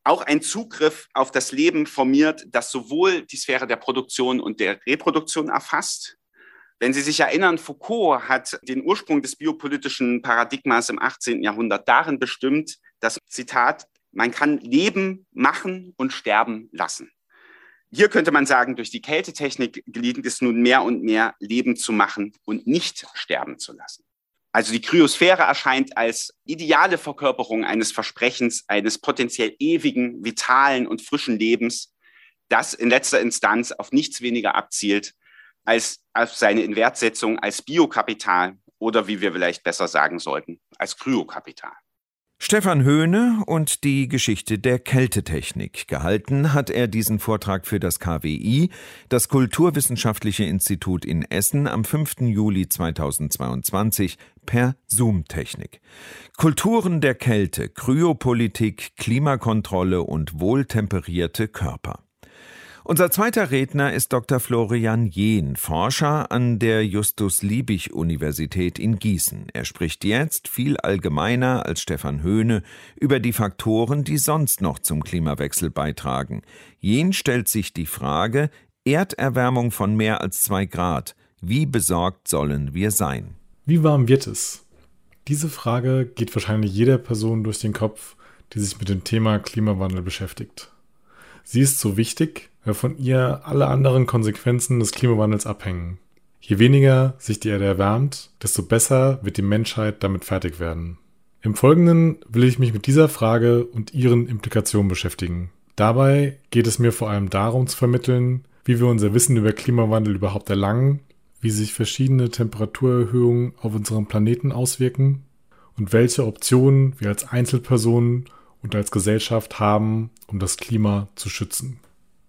auch ein Zugriff auf das Leben formiert, das sowohl die Sphäre der Produktion und der Reproduktion erfasst, wenn Sie sich erinnern, Foucault hat den Ursprung des biopolitischen Paradigmas im 18. Jahrhundert darin bestimmt, dass, Zitat, man kann leben, machen und sterben lassen. Hier könnte man sagen, durch die Kältetechnik gelingt es nun mehr und mehr, Leben zu machen und nicht sterben zu lassen. Also die Kryosphäre erscheint als ideale Verkörperung eines Versprechens, eines potenziell ewigen, vitalen und frischen Lebens, das in letzter Instanz auf nichts weniger abzielt als auf seine Inwertsetzung als Biokapital oder wie wir vielleicht besser sagen sollten, als Kryokapital. Stefan Höhne und die Geschichte der Kältetechnik. Gehalten hat er diesen Vortrag für das KWI, das Kulturwissenschaftliche Institut in Essen, am 5. Juli 2022 per Zoom-Technik. Kulturen der Kälte, Kryopolitik, Klimakontrolle und wohltemperierte Körper. Unser zweiter Redner ist Dr. Florian Jehn, Forscher an der Justus-Liebig-Universität in Gießen. Er spricht jetzt viel allgemeiner als Stefan Höhne über die Faktoren, die sonst noch zum Klimawechsel beitragen. Jehn stellt sich die Frage, Erderwärmung von mehr als zwei Grad. Wie besorgt sollen wir sein? Wie warm wird es? Diese Frage geht wahrscheinlich jeder Person durch den Kopf, die sich mit dem Thema Klimawandel beschäftigt. Sie ist so wichtig, weil von ihr alle anderen Konsequenzen des Klimawandels abhängen. Je weniger sich die Erde erwärmt, desto besser wird die Menschheit damit fertig werden. Im Folgenden will ich mich mit dieser Frage und ihren Implikationen beschäftigen. Dabei geht es mir vor allem darum zu vermitteln, wie wir unser Wissen über Klimawandel überhaupt erlangen, wie sich verschiedene Temperaturerhöhungen auf unserem Planeten auswirken und welche Optionen wir als Einzelpersonen und als Gesellschaft haben, um das Klima zu schützen.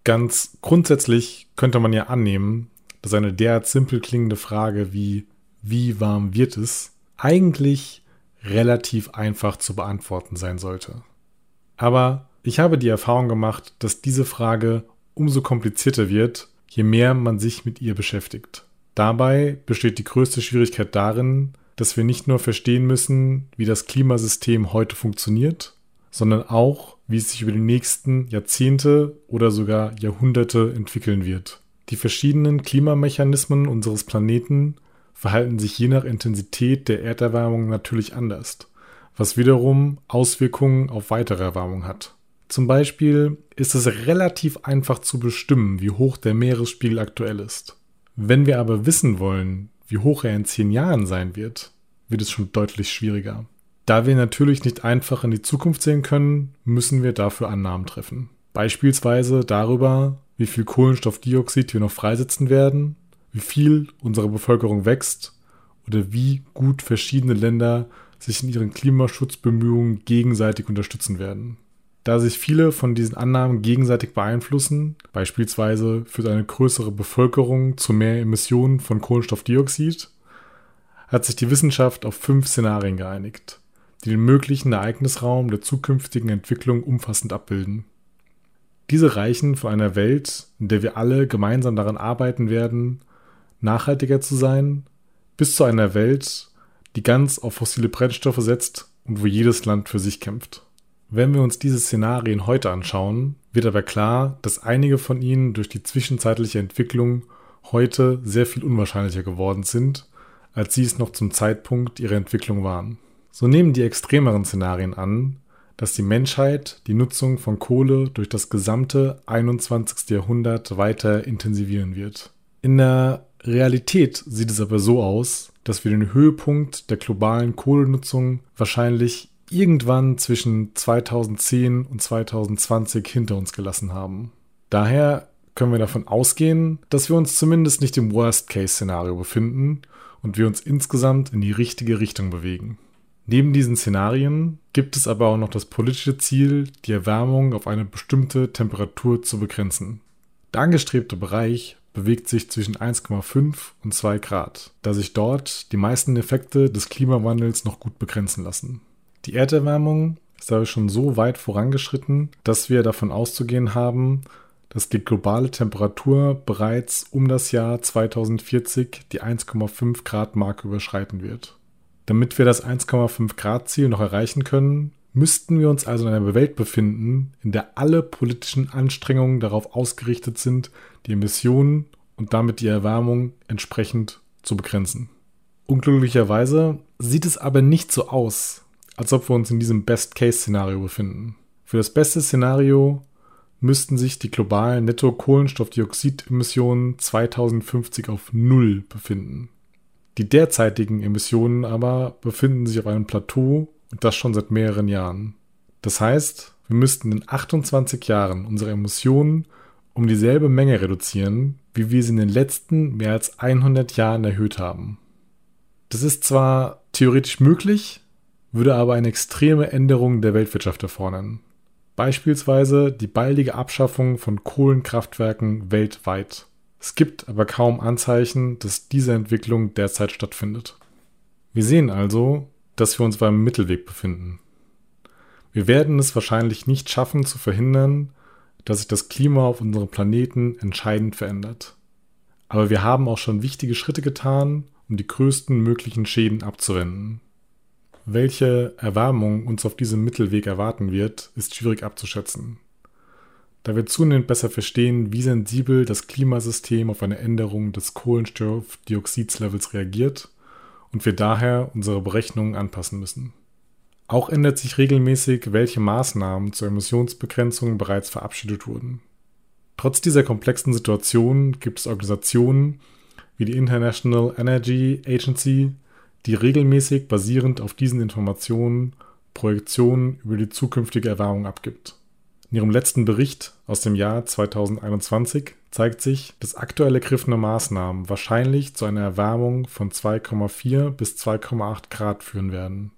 Ganz grundsätzlich könnte man ja annehmen, dass eine derart simpel klingende Frage wie wie warm wird es eigentlich relativ einfach zu beantworten sein sollte. Aber ich habe die Erfahrung gemacht, dass diese Frage umso komplizierter wird, je mehr man sich mit ihr beschäftigt. Dabei besteht die größte Schwierigkeit darin, dass wir nicht nur verstehen müssen, wie das Klimasystem heute funktioniert, sondern auch, wie es sich über die nächsten Jahrzehnte oder sogar Jahrhunderte entwickeln wird. Die verschiedenen Klimamechanismen unseres Planeten verhalten sich je nach Intensität der Erderwärmung natürlich anders, was wiederum Auswirkungen auf weitere Erwärmung hat. Zum Beispiel ist es relativ einfach zu bestimmen, wie hoch der Meeresspiegel aktuell ist. Wenn wir aber wissen wollen, wie hoch er in zehn Jahren sein wird, wird es schon deutlich schwieriger. Da wir natürlich nicht einfach in die Zukunft sehen können, müssen wir dafür Annahmen treffen. Beispielsweise darüber, wie viel Kohlenstoffdioxid wir noch freisetzen werden wie viel unsere Bevölkerung wächst oder wie gut verschiedene Länder sich in ihren Klimaschutzbemühungen gegenseitig unterstützen werden. Da sich viele von diesen Annahmen gegenseitig beeinflussen, beispielsweise führt eine größere Bevölkerung zu mehr Emissionen von Kohlenstoffdioxid, hat sich die Wissenschaft auf fünf Szenarien geeinigt, die den möglichen Ereignisraum der zukünftigen Entwicklung umfassend abbilden. Diese reichen von einer Welt, in der wir alle gemeinsam daran arbeiten werden, nachhaltiger zu sein, bis zu einer Welt, die ganz auf fossile Brennstoffe setzt und wo jedes Land für sich kämpft. Wenn wir uns diese Szenarien heute anschauen, wird aber klar, dass einige von ihnen durch die zwischenzeitliche Entwicklung heute sehr viel unwahrscheinlicher geworden sind, als sie es noch zum Zeitpunkt ihrer Entwicklung waren. So nehmen die extremeren Szenarien an, dass die Menschheit die Nutzung von Kohle durch das gesamte 21. Jahrhundert weiter intensivieren wird. In der Realität sieht es aber so aus, dass wir den Höhepunkt der globalen Kohlenutzung wahrscheinlich irgendwann zwischen 2010 und 2020 hinter uns gelassen haben. Daher können wir davon ausgehen, dass wir uns zumindest nicht im Worst-Case-Szenario befinden und wir uns insgesamt in die richtige Richtung bewegen. Neben diesen Szenarien gibt es aber auch noch das politische Ziel, die Erwärmung auf eine bestimmte Temperatur zu begrenzen. Der angestrebte Bereich bewegt sich zwischen 1,5 und 2 Grad, da sich dort die meisten Effekte des Klimawandels noch gut begrenzen lassen. Die Erderwärmung ist aber schon so weit vorangeschritten, dass wir davon auszugehen haben, dass die globale Temperatur bereits um das Jahr 2040 die 1,5 Grad Marke überschreiten wird. Damit wir das 1,5 Grad Ziel noch erreichen können, müssten wir uns also in einer Welt befinden, in der alle politischen Anstrengungen darauf ausgerichtet sind, die Emissionen und damit die Erwärmung entsprechend zu begrenzen. Unglücklicherweise sieht es aber nicht so aus, als ob wir uns in diesem Best-Case-Szenario befinden. Für das beste Szenario müssten sich die globalen Netto-Kohlenstoffdioxidemissionen 2050 auf Null befinden. Die derzeitigen Emissionen aber befinden sich auf einem Plateau und das schon seit mehreren Jahren. Das heißt, wir müssten in 28 Jahren unsere Emissionen um dieselbe Menge reduzieren, wie wir sie in den letzten mehr als 100 Jahren erhöht haben. Das ist zwar theoretisch möglich, würde aber eine extreme Änderung der Weltwirtschaft erfordern. Beispielsweise die baldige Abschaffung von Kohlenkraftwerken weltweit. Es gibt aber kaum Anzeichen, dass diese Entwicklung derzeit stattfindet. Wir sehen also, dass wir uns beim Mittelweg befinden. Wir werden es wahrscheinlich nicht schaffen zu verhindern, dass sich das Klima auf unserem Planeten entscheidend verändert. Aber wir haben auch schon wichtige Schritte getan, um die größten möglichen Schäden abzuwenden. Welche Erwärmung uns auf diesem Mittelweg erwarten wird, ist schwierig abzuschätzen. Da wir zunehmend besser verstehen, wie sensibel das Klimasystem auf eine Änderung des Kohlenstoffdioxidlevels reagiert und wir daher unsere Berechnungen anpassen müssen. Auch ändert sich regelmäßig, welche Maßnahmen zur Emissionsbegrenzung bereits verabschiedet wurden. Trotz dieser komplexen Situation gibt es Organisationen wie die International Energy Agency, die regelmäßig basierend auf diesen Informationen Projektionen über die zukünftige Erwärmung abgibt. In ihrem letzten Bericht aus dem Jahr 2021 zeigt sich, dass aktuell ergriffene Maßnahmen wahrscheinlich zu einer Erwärmung von 2,4 bis 2,8 Grad führen werden.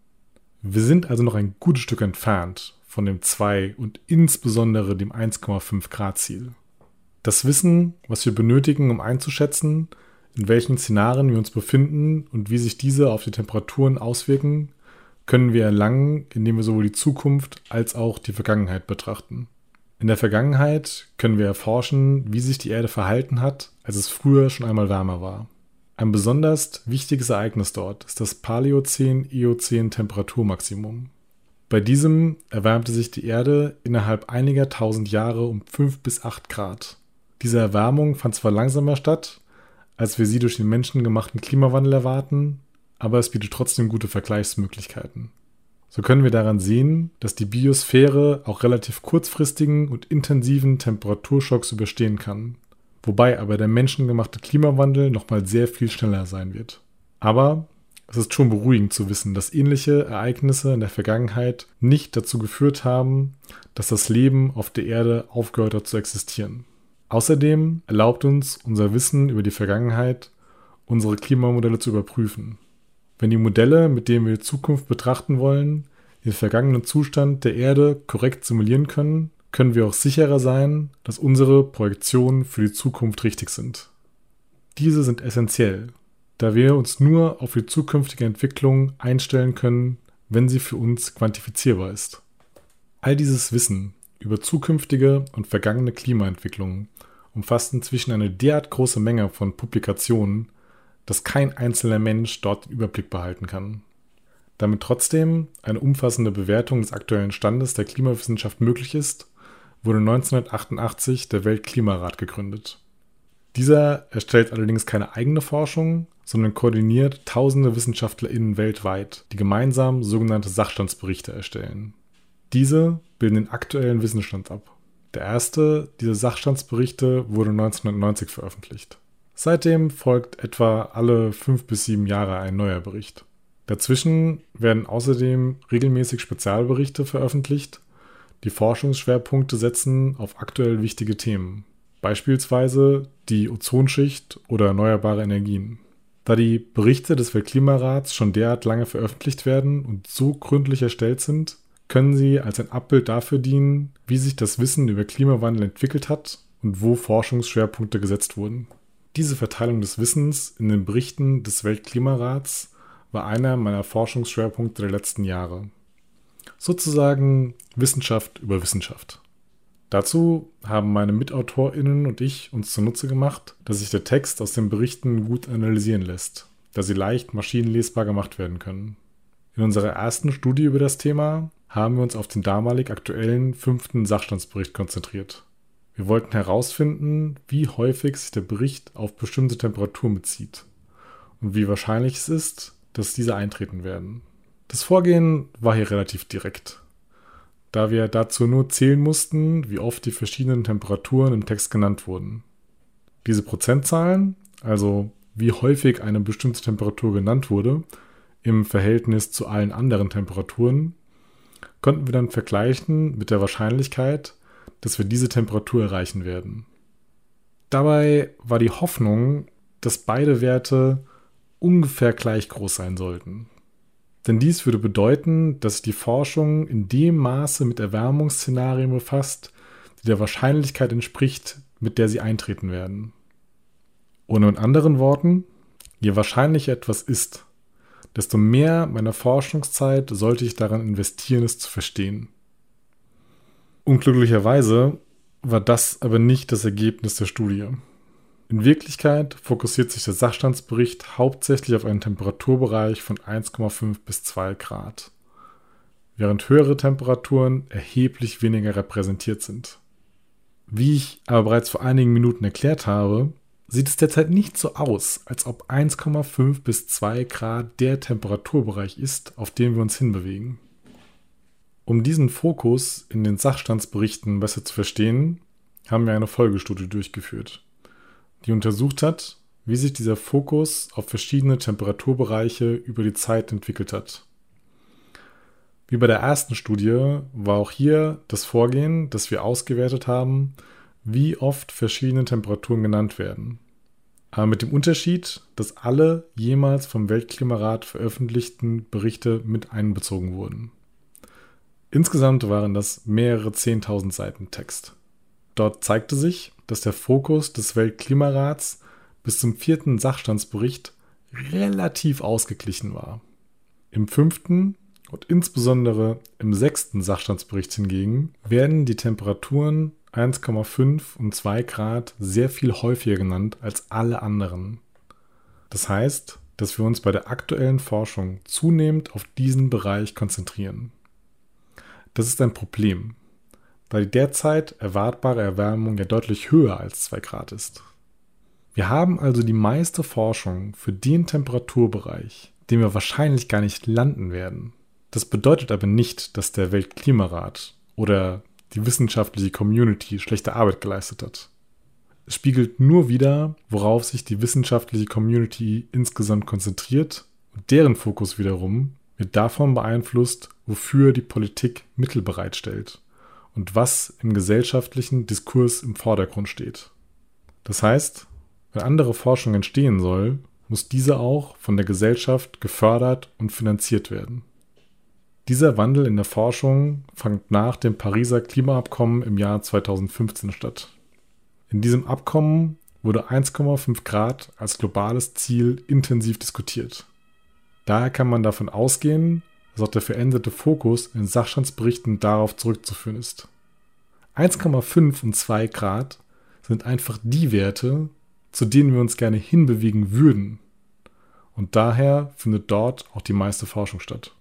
Wir sind also noch ein gutes Stück entfernt von dem 2 und insbesondere dem 1,5 Grad Ziel. Das Wissen, was wir benötigen, um einzuschätzen, in welchen Szenarien wir uns befinden und wie sich diese auf die Temperaturen auswirken, können wir erlangen, indem wir sowohl die Zukunft als auch die Vergangenheit betrachten. In der Vergangenheit können wir erforschen, wie sich die Erde verhalten hat, als es früher schon einmal wärmer war. Ein besonders wichtiges Ereignis dort ist das Paläozän-Eozän-Temperaturmaximum. Bei diesem erwärmte sich die Erde innerhalb einiger tausend Jahre um 5 bis 8 Grad. Diese Erwärmung fand zwar langsamer statt, als wir sie durch den menschengemachten Klimawandel erwarten, aber es bietet trotzdem gute Vergleichsmöglichkeiten. So können wir daran sehen, dass die Biosphäre auch relativ kurzfristigen und intensiven Temperaturschocks überstehen kann, wobei aber der menschengemachte Klimawandel nochmal sehr viel schneller sein wird. Aber es ist schon beruhigend zu wissen, dass ähnliche Ereignisse in der Vergangenheit nicht dazu geführt haben, dass das Leben auf der Erde aufgehört hat zu existieren. Außerdem erlaubt uns unser Wissen über die Vergangenheit, unsere Klimamodelle zu überprüfen. Wenn die Modelle, mit denen wir die Zukunft betrachten wollen, den vergangenen Zustand der Erde korrekt simulieren können, können wir auch sicherer sein, dass unsere Projektionen für die Zukunft richtig sind. Diese sind essentiell, da wir uns nur auf die zukünftige Entwicklung einstellen können, wenn sie für uns quantifizierbar ist. All dieses Wissen über zukünftige und vergangene Klimaentwicklungen umfasst inzwischen eine derart große Menge von Publikationen, dass kein einzelner Mensch dort den Überblick behalten kann. Damit trotzdem eine umfassende Bewertung des aktuellen Standes der Klimawissenschaft möglich ist, wurde 1988 der Weltklimarat gegründet. Dieser erstellt allerdings keine eigene Forschung, sondern koordiniert tausende WissenschaftlerInnen weltweit, die gemeinsam sogenannte Sachstandsberichte erstellen. Diese bilden den aktuellen Wissensstand ab. Der erste dieser Sachstandsberichte wurde 1990 veröffentlicht. Seitdem folgt etwa alle fünf bis sieben Jahre ein neuer Bericht. Dazwischen werden außerdem regelmäßig Spezialberichte veröffentlicht, die Forschungsschwerpunkte setzen auf aktuell wichtige Themen, beispielsweise die Ozonschicht oder erneuerbare Energien. Da die Berichte des Weltklimarats schon derart lange veröffentlicht werden und so gründlich erstellt sind, können sie als ein Abbild dafür dienen, wie sich das Wissen über Klimawandel entwickelt hat und wo Forschungsschwerpunkte gesetzt wurden. Diese Verteilung des Wissens in den Berichten des Weltklimarats war einer meiner Forschungsschwerpunkte der letzten Jahre. Sozusagen Wissenschaft über Wissenschaft. Dazu haben meine MitautorInnen und ich uns zunutze gemacht, dass sich der Text aus den Berichten gut analysieren lässt, da sie leicht maschinenlesbar gemacht werden können. In unserer ersten Studie über das Thema haben wir uns auf den damalig aktuellen fünften Sachstandsbericht konzentriert. Wir wollten herausfinden, wie häufig sich der Bericht auf bestimmte Temperaturen bezieht und wie wahrscheinlich es ist, dass diese eintreten werden. Das Vorgehen war hier relativ direkt, da wir dazu nur zählen mussten, wie oft die verschiedenen Temperaturen im Text genannt wurden. Diese Prozentzahlen, also wie häufig eine bestimmte Temperatur genannt wurde, im Verhältnis zu allen anderen Temperaturen, konnten wir dann vergleichen mit der Wahrscheinlichkeit, dass wir diese Temperatur erreichen werden. Dabei war die Hoffnung, dass beide Werte ungefähr gleich groß sein sollten. Denn dies würde bedeuten, dass die Forschung in dem Maße mit Erwärmungsszenarien befasst, die der Wahrscheinlichkeit entspricht, mit der sie eintreten werden. Oder in anderen Worten, je wahrscheinlicher etwas ist, desto mehr meiner Forschungszeit sollte ich daran investieren, es zu verstehen. Unglücklicherweise war das aber nicht das Ergebnis der Studie. In Wirklichkeit fokussiert sich der Sachstandsbericht hauptsächlich auf einen Temperaturbereich von 1,5 bis 2 Grad, während höhere Temperaturen erheblich weniger repräsentiert sind. Wie ich aber bereits vor einigen Minuten erklärt habe, sieht es derzeit nicht so aus, als ob 1,5 bis 2 Grad der Temperaturbereich ist, auf dem wir uns hinbewegen. Um diesen Fokus in den Sachstandsberichten besser zu verstehen, haben wir eine Folgestudie durchgeführt, die untersucht hat, wie sich dieser Fokus auf verschiedene Temperaturbereiche über die Zeit entwickelt hat. Wie bei der ersten Studie war auch hier das Vorgehen, das wir ausgewertet haben, wie oft verschiedene Temperaturen genannt werden. Aber mit dem Unterschied, dass alle jemals vom Weltklimarat veröffentlichten Berichte mit einbezogen wurden. Insgesamt waren das mehrere 10.000 Seiten Text. Dort zeigte sich, dass der Fokus des Weltklimarats bis zum vierten Sachstandsbericht relativ ausgeglichen war. Im fünften und insbesondere im sechsten Sachstandsbericht hingegen werden die Temperaturen 1,5 und 2 Grad sehr viel häufiger genannt als alle anderen. Das heißt, dass wir uns bei der aktuellen Forschung zunehmend auf diesen Bereich konzentrieren. Das ist ein Problem, da die derzeit erwartbare Erwärmung ja deutlich höher als 2 Grad ist. Wir haben also die meiste Forschung für den Temperaturbereich, den wir wahrscheinlich gar nicht landen werden. Das bedeutet aber nicht, dass der Weltklimarat oder die wissenschaftliche Community schlechte Arbeit geleistet hat. Es spiegelt nur wider, worauf sich die wissenschaftliche Community insgesamt konzentriert und deren Fokus wiederum wird davon beeinflusst, wofür die Politik Mittel bereitstellt und was im gesellschaftlichen Diskurs im Vordergrund steht. Das heißt, wenn andere Forschung entstehen soll, muss diese auch von der Gesellschaft gefördert und finanziert werden. Dieser Wandel in der Forschung fand nach dem Pariser Klimaabkommen im Jahr 2015 statt. In diesem Abkommen wurde 1,5 Grad als globales Ziel intensiv diskutiert. Daher kann man davon ausgehen, dass auch der veränderte Fokus in Sachstandsberichten darauf zurückzuführen ist. 1,5 und 2 Grad sind einfach die Werte, zu denen wir uns gerne hinbewegen würden. Und daher findet dort auch die meiste Forschung statt.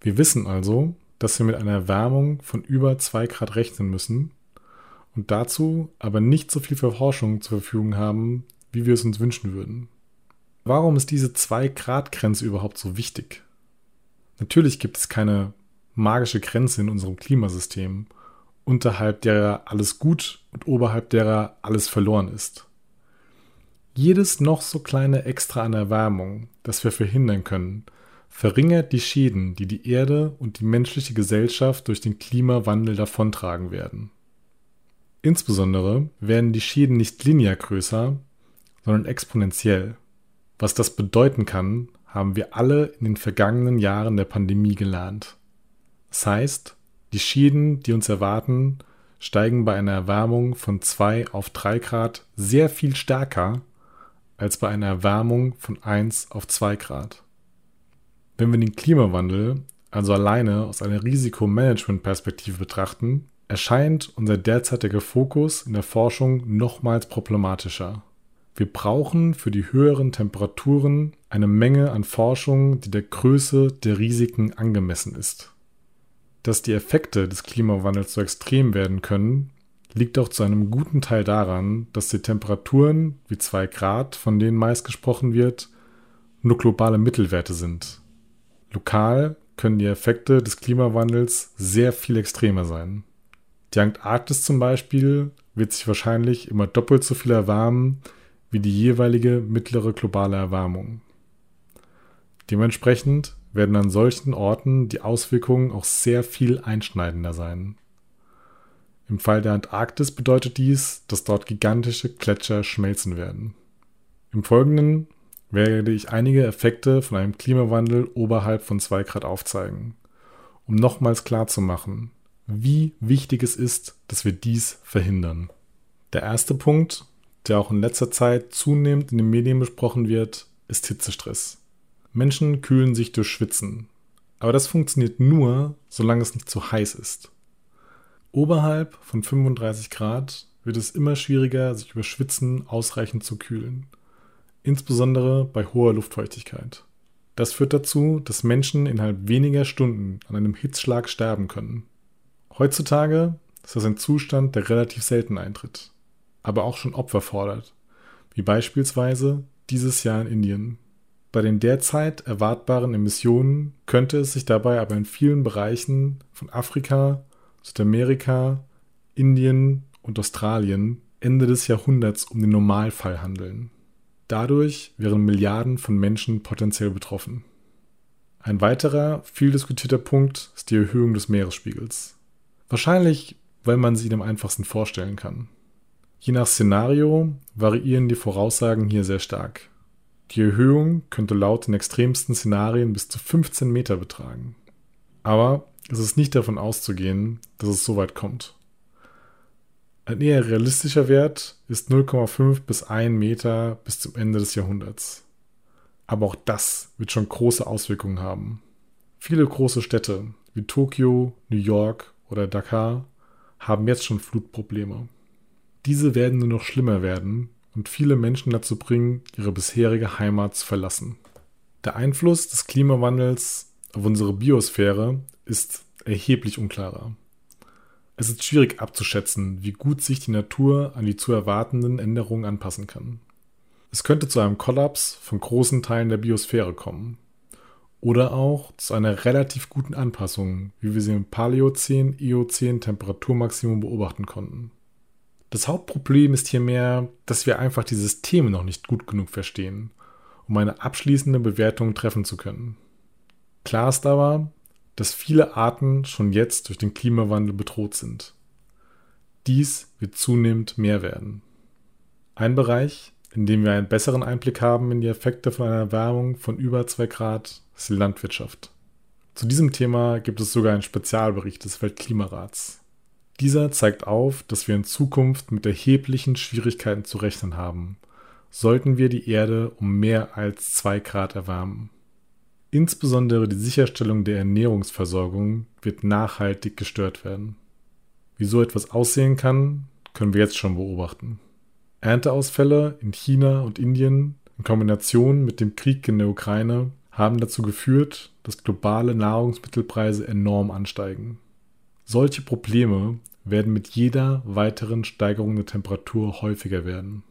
Wir wissen also, dass wir mit einer Erwärmung von über 2 Grad rechnen müssen und dazu aber nicht so viel Forschung zur Verfügung haben, wie wir es uns wünschen würden. Warum ist diese 2 Grad Grenze überhaupt so wichtig? Natürlich gibt es keine magische Grenze in unserem Klimasystem, unterhalb derer alles gut und oberhalb derer alles verloren ist. Jedes noch so kleine Extra an Erwärmung, das wir verhindern können, verringert die Schäden, die die Erde und die menschliche Gesellschaft durch den Klimawandel davontragen werden. Insbesondere werden die Schäden nicht linear größer, sondern exponentiell. Was das bedeuten kann, haben wir alle in den vergangenen Jahren der Pandemie gelernt. Das heißt, die Schäden, die uns erwarten, steigen bei einer Erwärmung von 2 auf 3 Grad sehr viel stärker als bei einer Erwärmung von 1 auf 2 Grad. Wenn wir den Klimawandel also alleine aus einer Risikomanagement-Perspektive betrachten, erscheint unser derzeitiger Fokus in der Forschung nochmals problematischer. Wir brauchen für die höheren Temperaturen eine Menge an Forschung, die der Größe der Risiken angemessen ist. Dass die Effekte des Klimawandels so extrem werden können, liegt auch zu einem guten Teil daran, dass die Temperaturen wie 2 Grad, von denen meist gesprochen wird, nur globale Mittelwerte sind. Lokal können die Effekte des Klimawandels sehr viel extremer sein. Die Antarktis zum Beispiel wird sich wahrscheinlich immer doppelt so viel erwärmen wie die jeweilige mittlere globale Erwärmung. Dementsprechend werden an solchen Orten die Auswirkungen auch sehr viel einschneidender sein. Im Fall der Antarktis bedeutet dies, dass dort gigantische Gletscher schmelzen werden. Im Folgenden werde ich einige Effekte von einem Klimawandel oberhalb von 2 Grad aufzeigen, um nochmals klarzumachen, wie wichtig es ist, dass wir dies verhindern. Der erste Punkt, der auch in letzter Zeit zunehmend in den Medien besprochen wird, ist Hitzestress. Menschen kühlen sich durch Schwitzen, aber das funktioniert nur, solange es nicht zu heiß ist. Oberhalb von 35 Grad wird es immer schwieriger, sich über Schwitzen ausreichend zu kühlen, insbesondere bei hoher Luftfeuchtigkeit. Das führt dazu, dass Menschen innerhalb weniger Stunden an einem Hitzschlag sterben können. Heutzutage ist das ein Zustand, der relativ selten eintritt, aber auch schon Opfer fordert, wie beispielsweise dieses Jahr in Indien. Bei den derzeit erwartbaren Emissionen könnte es sich dabei aber in vielen Bereichen von Afrika Südamerika, Indien und Australien Ende des Jahrhunderts um den Normalfall handeln. Dadurch wären Milliarden von Menschen potenziell betroffen. Ein weiterer, viel diskutierter Punkt ist die Erhöhung des Meeresspiegels. Wahrscheinlich, weil man sie am einfachsten vorstellen kann. Je nach Szenario variieren die Voraussagen hier sehr stark. Die Erhöhung könnte laut den extremsten Szenarien bis zu 15 Meter betragen. Aber es ist nicht davon auszugehen, dass es so weit kommt. Ein eher realistischer Wert ist 0,5 bis 1 Meter bis zum Ende des Jahrhunderts. Aber auch das wird schon große Auswirkungen haben. Viele große Städte wie Tokio, New York oder Dakar haben jetzt schon Flutprobleme. Diese werden nur noch schlimmer werden und viele Menschen dazu bringen, ihre bisherige Heimat zu verlassen. Der Einfluss des Klimawandels auf unsere Biosphäre ist erheblich unklarer. Es ist schwierig abzuschätzen, wie gut sich die Natur an die zu erwartenden Änderungen anpassen kann. Es könnte zu einem Kollaps von großen Teilen der Biosphäre kommen. Oder auch zu einer relativ guten Anpassung, wie wir sie im Paläozän-Eozän Temperaturmaximum beobachten konnten. Das Hauptproblem ist hier mehr, dass wir einfach die Systeme noch nicht gut genug verstehen, um eine abschließende Bewertung treffen zu können. Klar ist aber, dass viele Arten schon jetzt durch den Klimawandel bedroht sind. Dies wird zunehmend mehr werden. Ein Bereich, in dem wir einen besseren Einblick haben in die Effekte von einer Erwärmung von über 2 Grad, ist die Landwirtschaft. Zu diesem Thema gibt es sogar einen Spezialbericht des Weltklimarats. Dieser zeigt auf, dass wir in Zukunft mit erheblichen Schwierigkeiten zu rechnen haben, sollten wir die Erde um mehr als 2 Grad erwärmen. Insbesondere die Sicherstellung der Ernährungsversorgung wird nachhaltig gestört werden. Wie so etwas aussehen kann, können wir jetzt schon beobachten. Ernteausfälle in China und Indien in Kombination mit dem Krieg in der Ukraine haben dazu geführt, dass globale Nahrungsmittelpreise enorm ansteigen. Solche Probleme werden mit jeder weiteren Steigerung der Temperatur häufiger werden.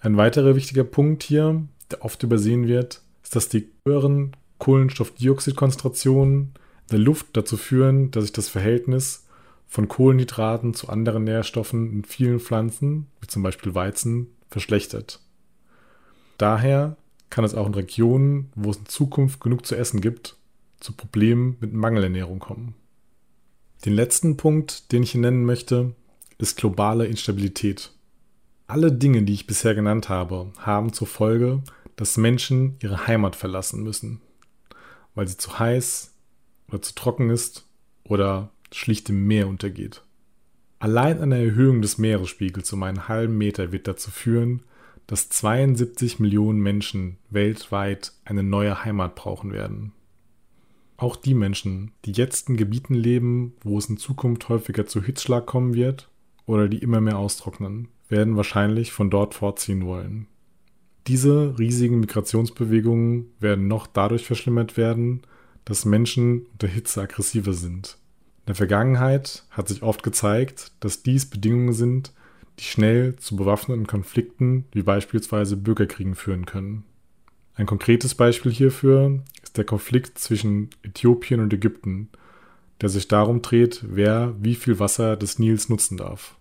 Ein weiterer wichtiger Punkt hier, der oft übersehen wird, ist, dass die höheren Kohlenstoffdioxidkonzentrationen in der Luft dazu führen, dass sich das Verhältnis von Kohlenhydraten zu anderen Nährstoffen in vielen Pflanzen, wie zum Beispiel Weizen, verschlechtert. Daher kann es auch in Regionen, wo es in Zukunft genug zu essen gibt, zu Problemen mit Mangelernährung kommen. Den letzten Punkt, den ich hier nennen möchte, ist globale Instabilität. Alle Dinge, die ich bisher genannt habe, haben zur Folge, dass Menschen ihre Heimat verlassen müssen weil sie zu heiß oder zu trocken ist oder schlicht im Meer untergeht. Allein eine Erhöhung des Meeresspiegels um einen halben Meter wird dazu führen, dass 72 Millionen Menschen weltweit eine neue Heimat brauchen werden. Auch die Menschen, die jetzt in Gebieten leben, wo es in Zukunft häufiger zu Hitzschlag kommen wird oder die immer mehr austrocknen, werden wahrscheinlich von dort vorziehen wollen. Diese riesigen Migrationsbewegungen werden noch dadurch verschlimmert werden, dass Menschen unter Hitze aggressiver sind. In der Vergangenheit hat sich oft gezeigt, dass dies Bedingungen sind, die schnell zu bewaffneten Konflikten wie beispielsweise Bürgerkriegen führen können. Ein konkretes Beispiel hierfür ist der Konflikt zwischen Äthiopien und Ägypten, der sich darum dreht, wer wie viel Wasser des Nils nutzen darf.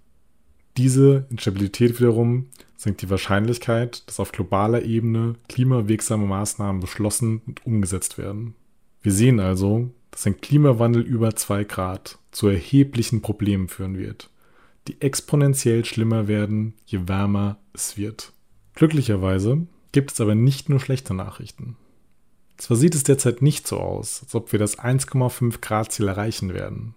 Diese Instabilität wiederum senkt die Wahrscheinlichkeit, dass auf globaler Ebene klimawirksame Maßnahmen beschlossen und umgesetzt werden. Wir sehen also, dass ein Klimawandel über 2 Grad zu erheblichen Problemen führen wird, die exponentiell schlimmer werden, je wärmer es wird. Glücklicherweise gibt es aber nicht nur schlechte Nachrichten. Zwar sieht es derzeit nicht so aus, als ob wir das 1,5 Grad Ziel erreichen werden.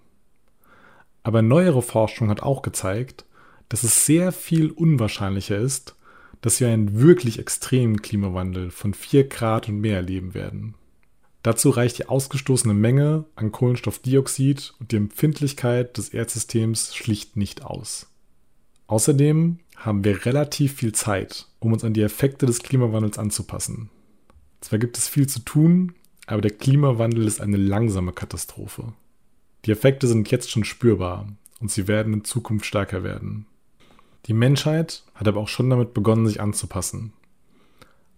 Aber neuere Forschung hat auch gezeigt, dass es sehr viel unwahrscheinlicher ist, dass wir einen wirklich extremen Klimawandel von 4 Grad und mehr erleben werden. Dazu reicht die ausgestoßene Menge an Kohlenstoffdioxid und die Empfindlichkeit des Erdsystems schlicht nicht aus. Außerdem haben wir relativ viel Zeit, um uns an die Effekte des Klimawandels anzupassen. Zwar gibt es viel zu tun, aber der Klimawandel ist eine langsame Katastrophe. Die Effekte sind jetzt schon spürbar und sie werden in Zukunft stärker werden. Die Menschheit hat aber auch schon damit begonnen, sich anzupassen.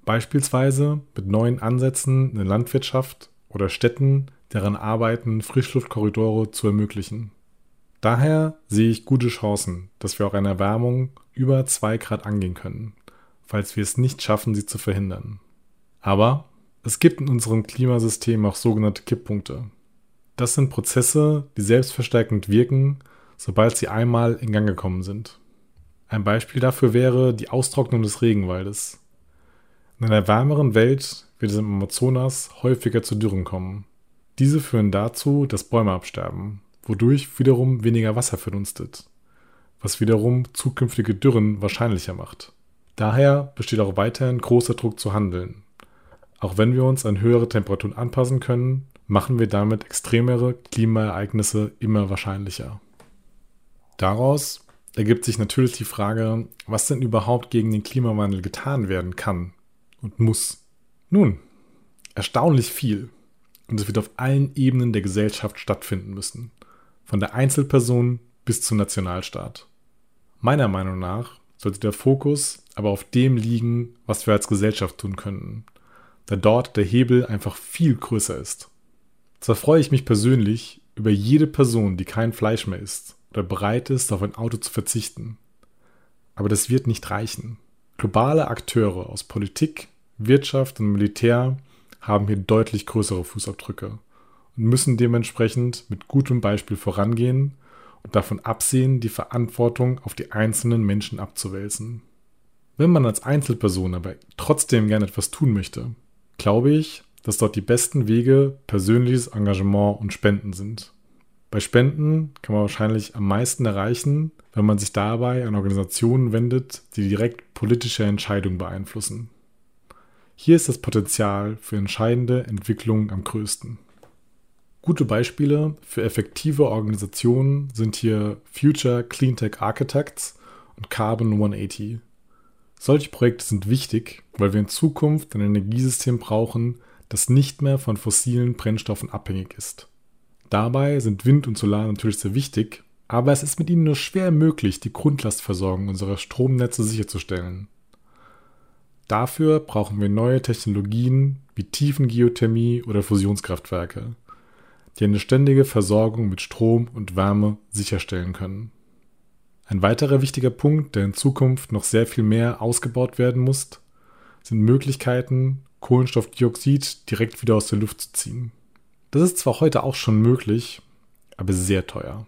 Beispielsweise mit neuen Ansätzen in der Landwirtschaft oder Städten, deren Arbeiten Frischluftkorridore zu ermöglichen. Daher sehe ich gute Chancen, dass wir auch eine Erwärmung über 2 Grad angehen können, falls wir es nicht schaffen, sie zu verhindern. Aber es gibt in unserem Klimasystem auch sogenannte Kipppunkte. Das sind Prozesse, die selbstverstärkend wirken, sobald sie einmal in Gang gekommen sind. Ein Beispiel dafür wäre die Austrocknung des Regenwaldes. In einer wärmeren Welt wird es im Amazonas häufiger zu Dürren kommen. Diese führen dazu, dass Bäume absterben, wodurch wiederum weniger Wasser verdunstet. was wiederum zukünftige Dürren wahrscheinlicher macht. Daher besteht auch weiterhin großer Druck zu handeln. Auch wenn wir uns an höhere Temperaturen anpassen können, machen wir damit extremere Klimaereignisse immer wahrscheinlicher. Daraus ergibt sich natürlich die Frage, was denn überhaupt gegen den Klimawandel getan werden kann und muss. Nun, erstaunlich viel. Und es wird auf allen Ebenen der Gesellschaft stattfinden müssen. Von der Einzelperson bis zum Nationalstaat. Meiner Meinung nach sollte der Fokus aber auf dem liegen, was wir als Gesellschaft tun könnten, da dort der Hebel einfach viel größer ist. Zwar freue ich mich persönlich über jede Person, die kein Fleisch mehr isst oder bereit ist, auf ein Auto zu verzichten. Aber das wird nicht reichen. Globale Akteure aus Politik, Wirtschaft und Militär haben hier deutlich größere Fußabdrücke und müssen dementsprechend mit gutem Beispiel vorangehen und davon absehen, die Verantwortung auf die einzelnen Menschen abzuwälzen. Wenn man als Einzelperson aber trotzdem gerne etwas tun möchte, glaube ich, dass dort die besten Wege persönliches Engagement und Spenden sind. Bei Spenden kann man wahrscheinlich am meisten erreichen, wenn man sich dabei an Organisationen wendet, die direkt politische Entscheidungen beeinflussen. Hier ist das Potenzial für entscheidende Entwicklungen am größten. Gute Beispiele für effektive Organisationen sind hier Future Cleantech Architects und Carbon 180. Solche Projekte sind wichtig, weil wir in Zukunft ein Energiesystem brauchen, das nicht mehr von fossilen Brennstoffen abhängig ist. Dabei sind Wind und Solar natürlich sehr wichtig, aber es ist mit ihnen nur schwer möglich, die Grundlastversorgung unserer Stromnetze sicherzustellen. Dafür brauchen wir neue Technologien wie Tiefengeothermie oder Fusionskraftwerke, die eine ständige Versorgung mit Strom und Wärme sicherstellen können. Ein weiterer wichtiger Punkt, der in Zukunft noch sehr viel mehr ausgebaut werden muss, sind Möglichkeiten, Kohlenstoffdioxid direkt wieder aus der Luft zu ziehen. Das ist zwar heute auch schon möglich, aber sehr teuer.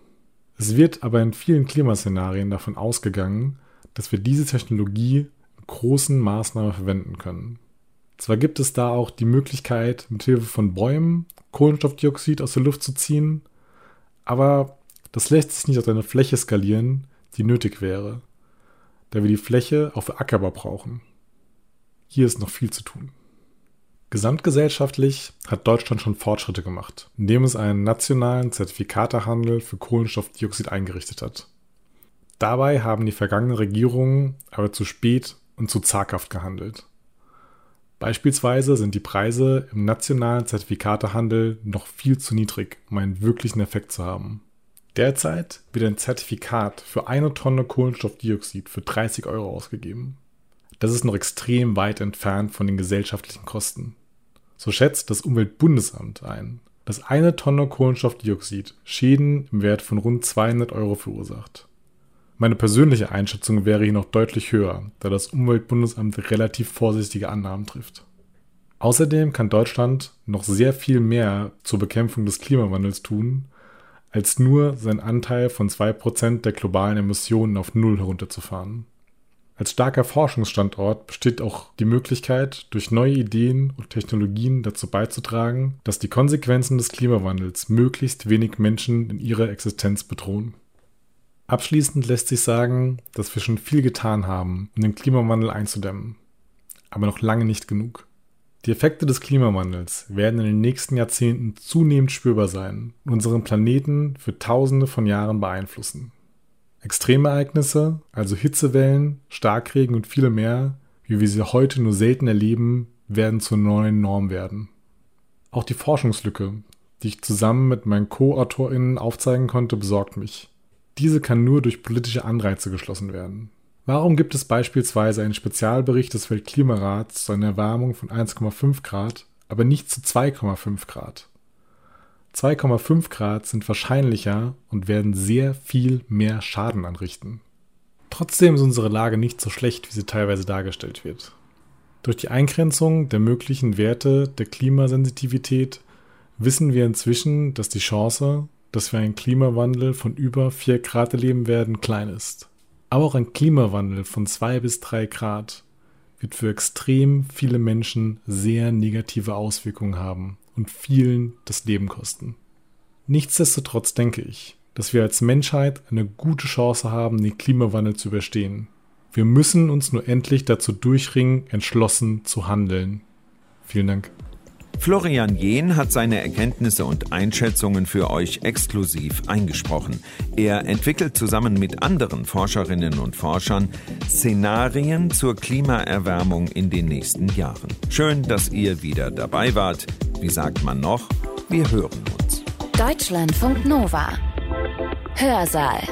Es wird aber in vielen Klimaszenarien davon ausgegangen, dass wir diese Technologie in großen Maßnahmen verwenden können. Zwar gibt es da auch die Möglichkeit, mit Hilfe von Bäumen Kohlenstoffdioxid aus der Luft zu ziehen, aber das lässt sich nicht auf eine Fläche skalieren, die nötig wäre, da wir die Fläche auch für Ackerbau brauchen. Hier ist noch viel zu tun. Gesamtgesellschaftlich hat Deutschland schon Fortschritte gemacht, indem es einen nationalen Zertifikatehandel für Kohlenstoffdioxid eingerichtet hat. Dabei haben die vergangenen Regierungen aber zu spät und zu zaghaft gehandelt. Beispielsweise sind die Preise im nationalen Zertifikatehandel noch viel zu niedrig, um einen wirklichen Effekt zu haben. Derzeit wird ein Zertifikat für eine Tonne Kohlenstoffdioxid für 30 Euro ausgegeben. Das ist noch extrem weit entfernt von den gesellschaftlichen Kosten. So schätzt das Umweltbundesamt ein, dass eine Tonne Kohlenstoffdioxid Schäden im Wert von rund 200 Euro verursacht. Meine persönliche Einschätzung wäre hier noch deutlich höher, da das Umweltbundesamt relativ vorsichtige Annahmen trifft. Außerdem kann Deutschland noch sehr viel mehr zur Bekämpfung des Klimawandels tun als nur seinen Anteil von 2% der globalen Emissionen auf Null herunterzufahren. Als starker Forschungsstandort besteht auch die Möglichkeit, durch neue Ideen und Technologien dazu beizutragen, dass die Konsequenzen des Klimawandels möglichst wenig Menschen in ihrer Existenz bedrohen. Abschließend lässt sich sagen, dass wir schon viel getan haben, um den Klimawandel einzudämmen. Aber noch lange nicht genug. Die Effekte des Klimawandels werden in den nächsten Jahrzehnten zunehmend spürbar sein und unseren Planeten für Tausende von Jahren beeinflussen. Extremereignisse, also Hitzewellen, Starkregen und viele mehr, wie wir sie heute nur selten erleben, werden zur neuen Norm werden. Auch die Forschungslücke, die ich zusammen mit meinen Co-AutorInnen aufzeigen konnte, besorgt mich. Diese kann nur durch politische Anreize geschlossen werden. Warum gibt es beispielsweise einen Spezialbericht des Weltklimarats zu einer Erwärmung von 1,5 Grad, aber nicht zu 2,5 Grad? 2,5 Grad sind wahrscheinlicher und werden sehr viel mehr Schaden anrichten. Trotzdem ist unsere Lage nicht so schlecht, wie sie teilweise dargestellt wird. Durch die Eingrenzung der möglichen Werte der Klimasensitivität wissen wir inzwischen, dass die Chance, dass wir einen Klimawandel von über 4 Grad erleben werden, klein ist. Aber auch ein Klimawandel von zwei bis drei Grad wird für extrem viele Menschen sehr negative Auswirkungen haben und vielen das Leben kosten. Nichtsdestotrotz denke ich, dass wir als Menschheit eine gute Chance haben, den Klimawandel zu überstehen. Wir müssen uns nur endlich dazu durchringen, entschlossen zu handeln. Vielen Dank. Florian Jehn hat seine Erkenntnisse und Einschätzungen für euch exklusiv eingesprochen. Er entwickelt zusammen mit anderen Forscherinnen und Forschern Szenarien zur Klimaerwärmung in den nächsten Jahren. Schön, dass ihr wieder dabei wart. Wie sagt man noch? Wir hören uns. Deutschlandfunk Nova. Hörsaal.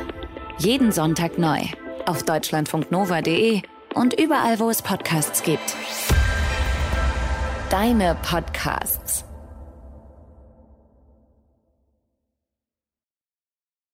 Jeden Sonntag neu. Auf deutschlandfunknova.de und überall, wo es Podcasts gibt. Deine Podcasts.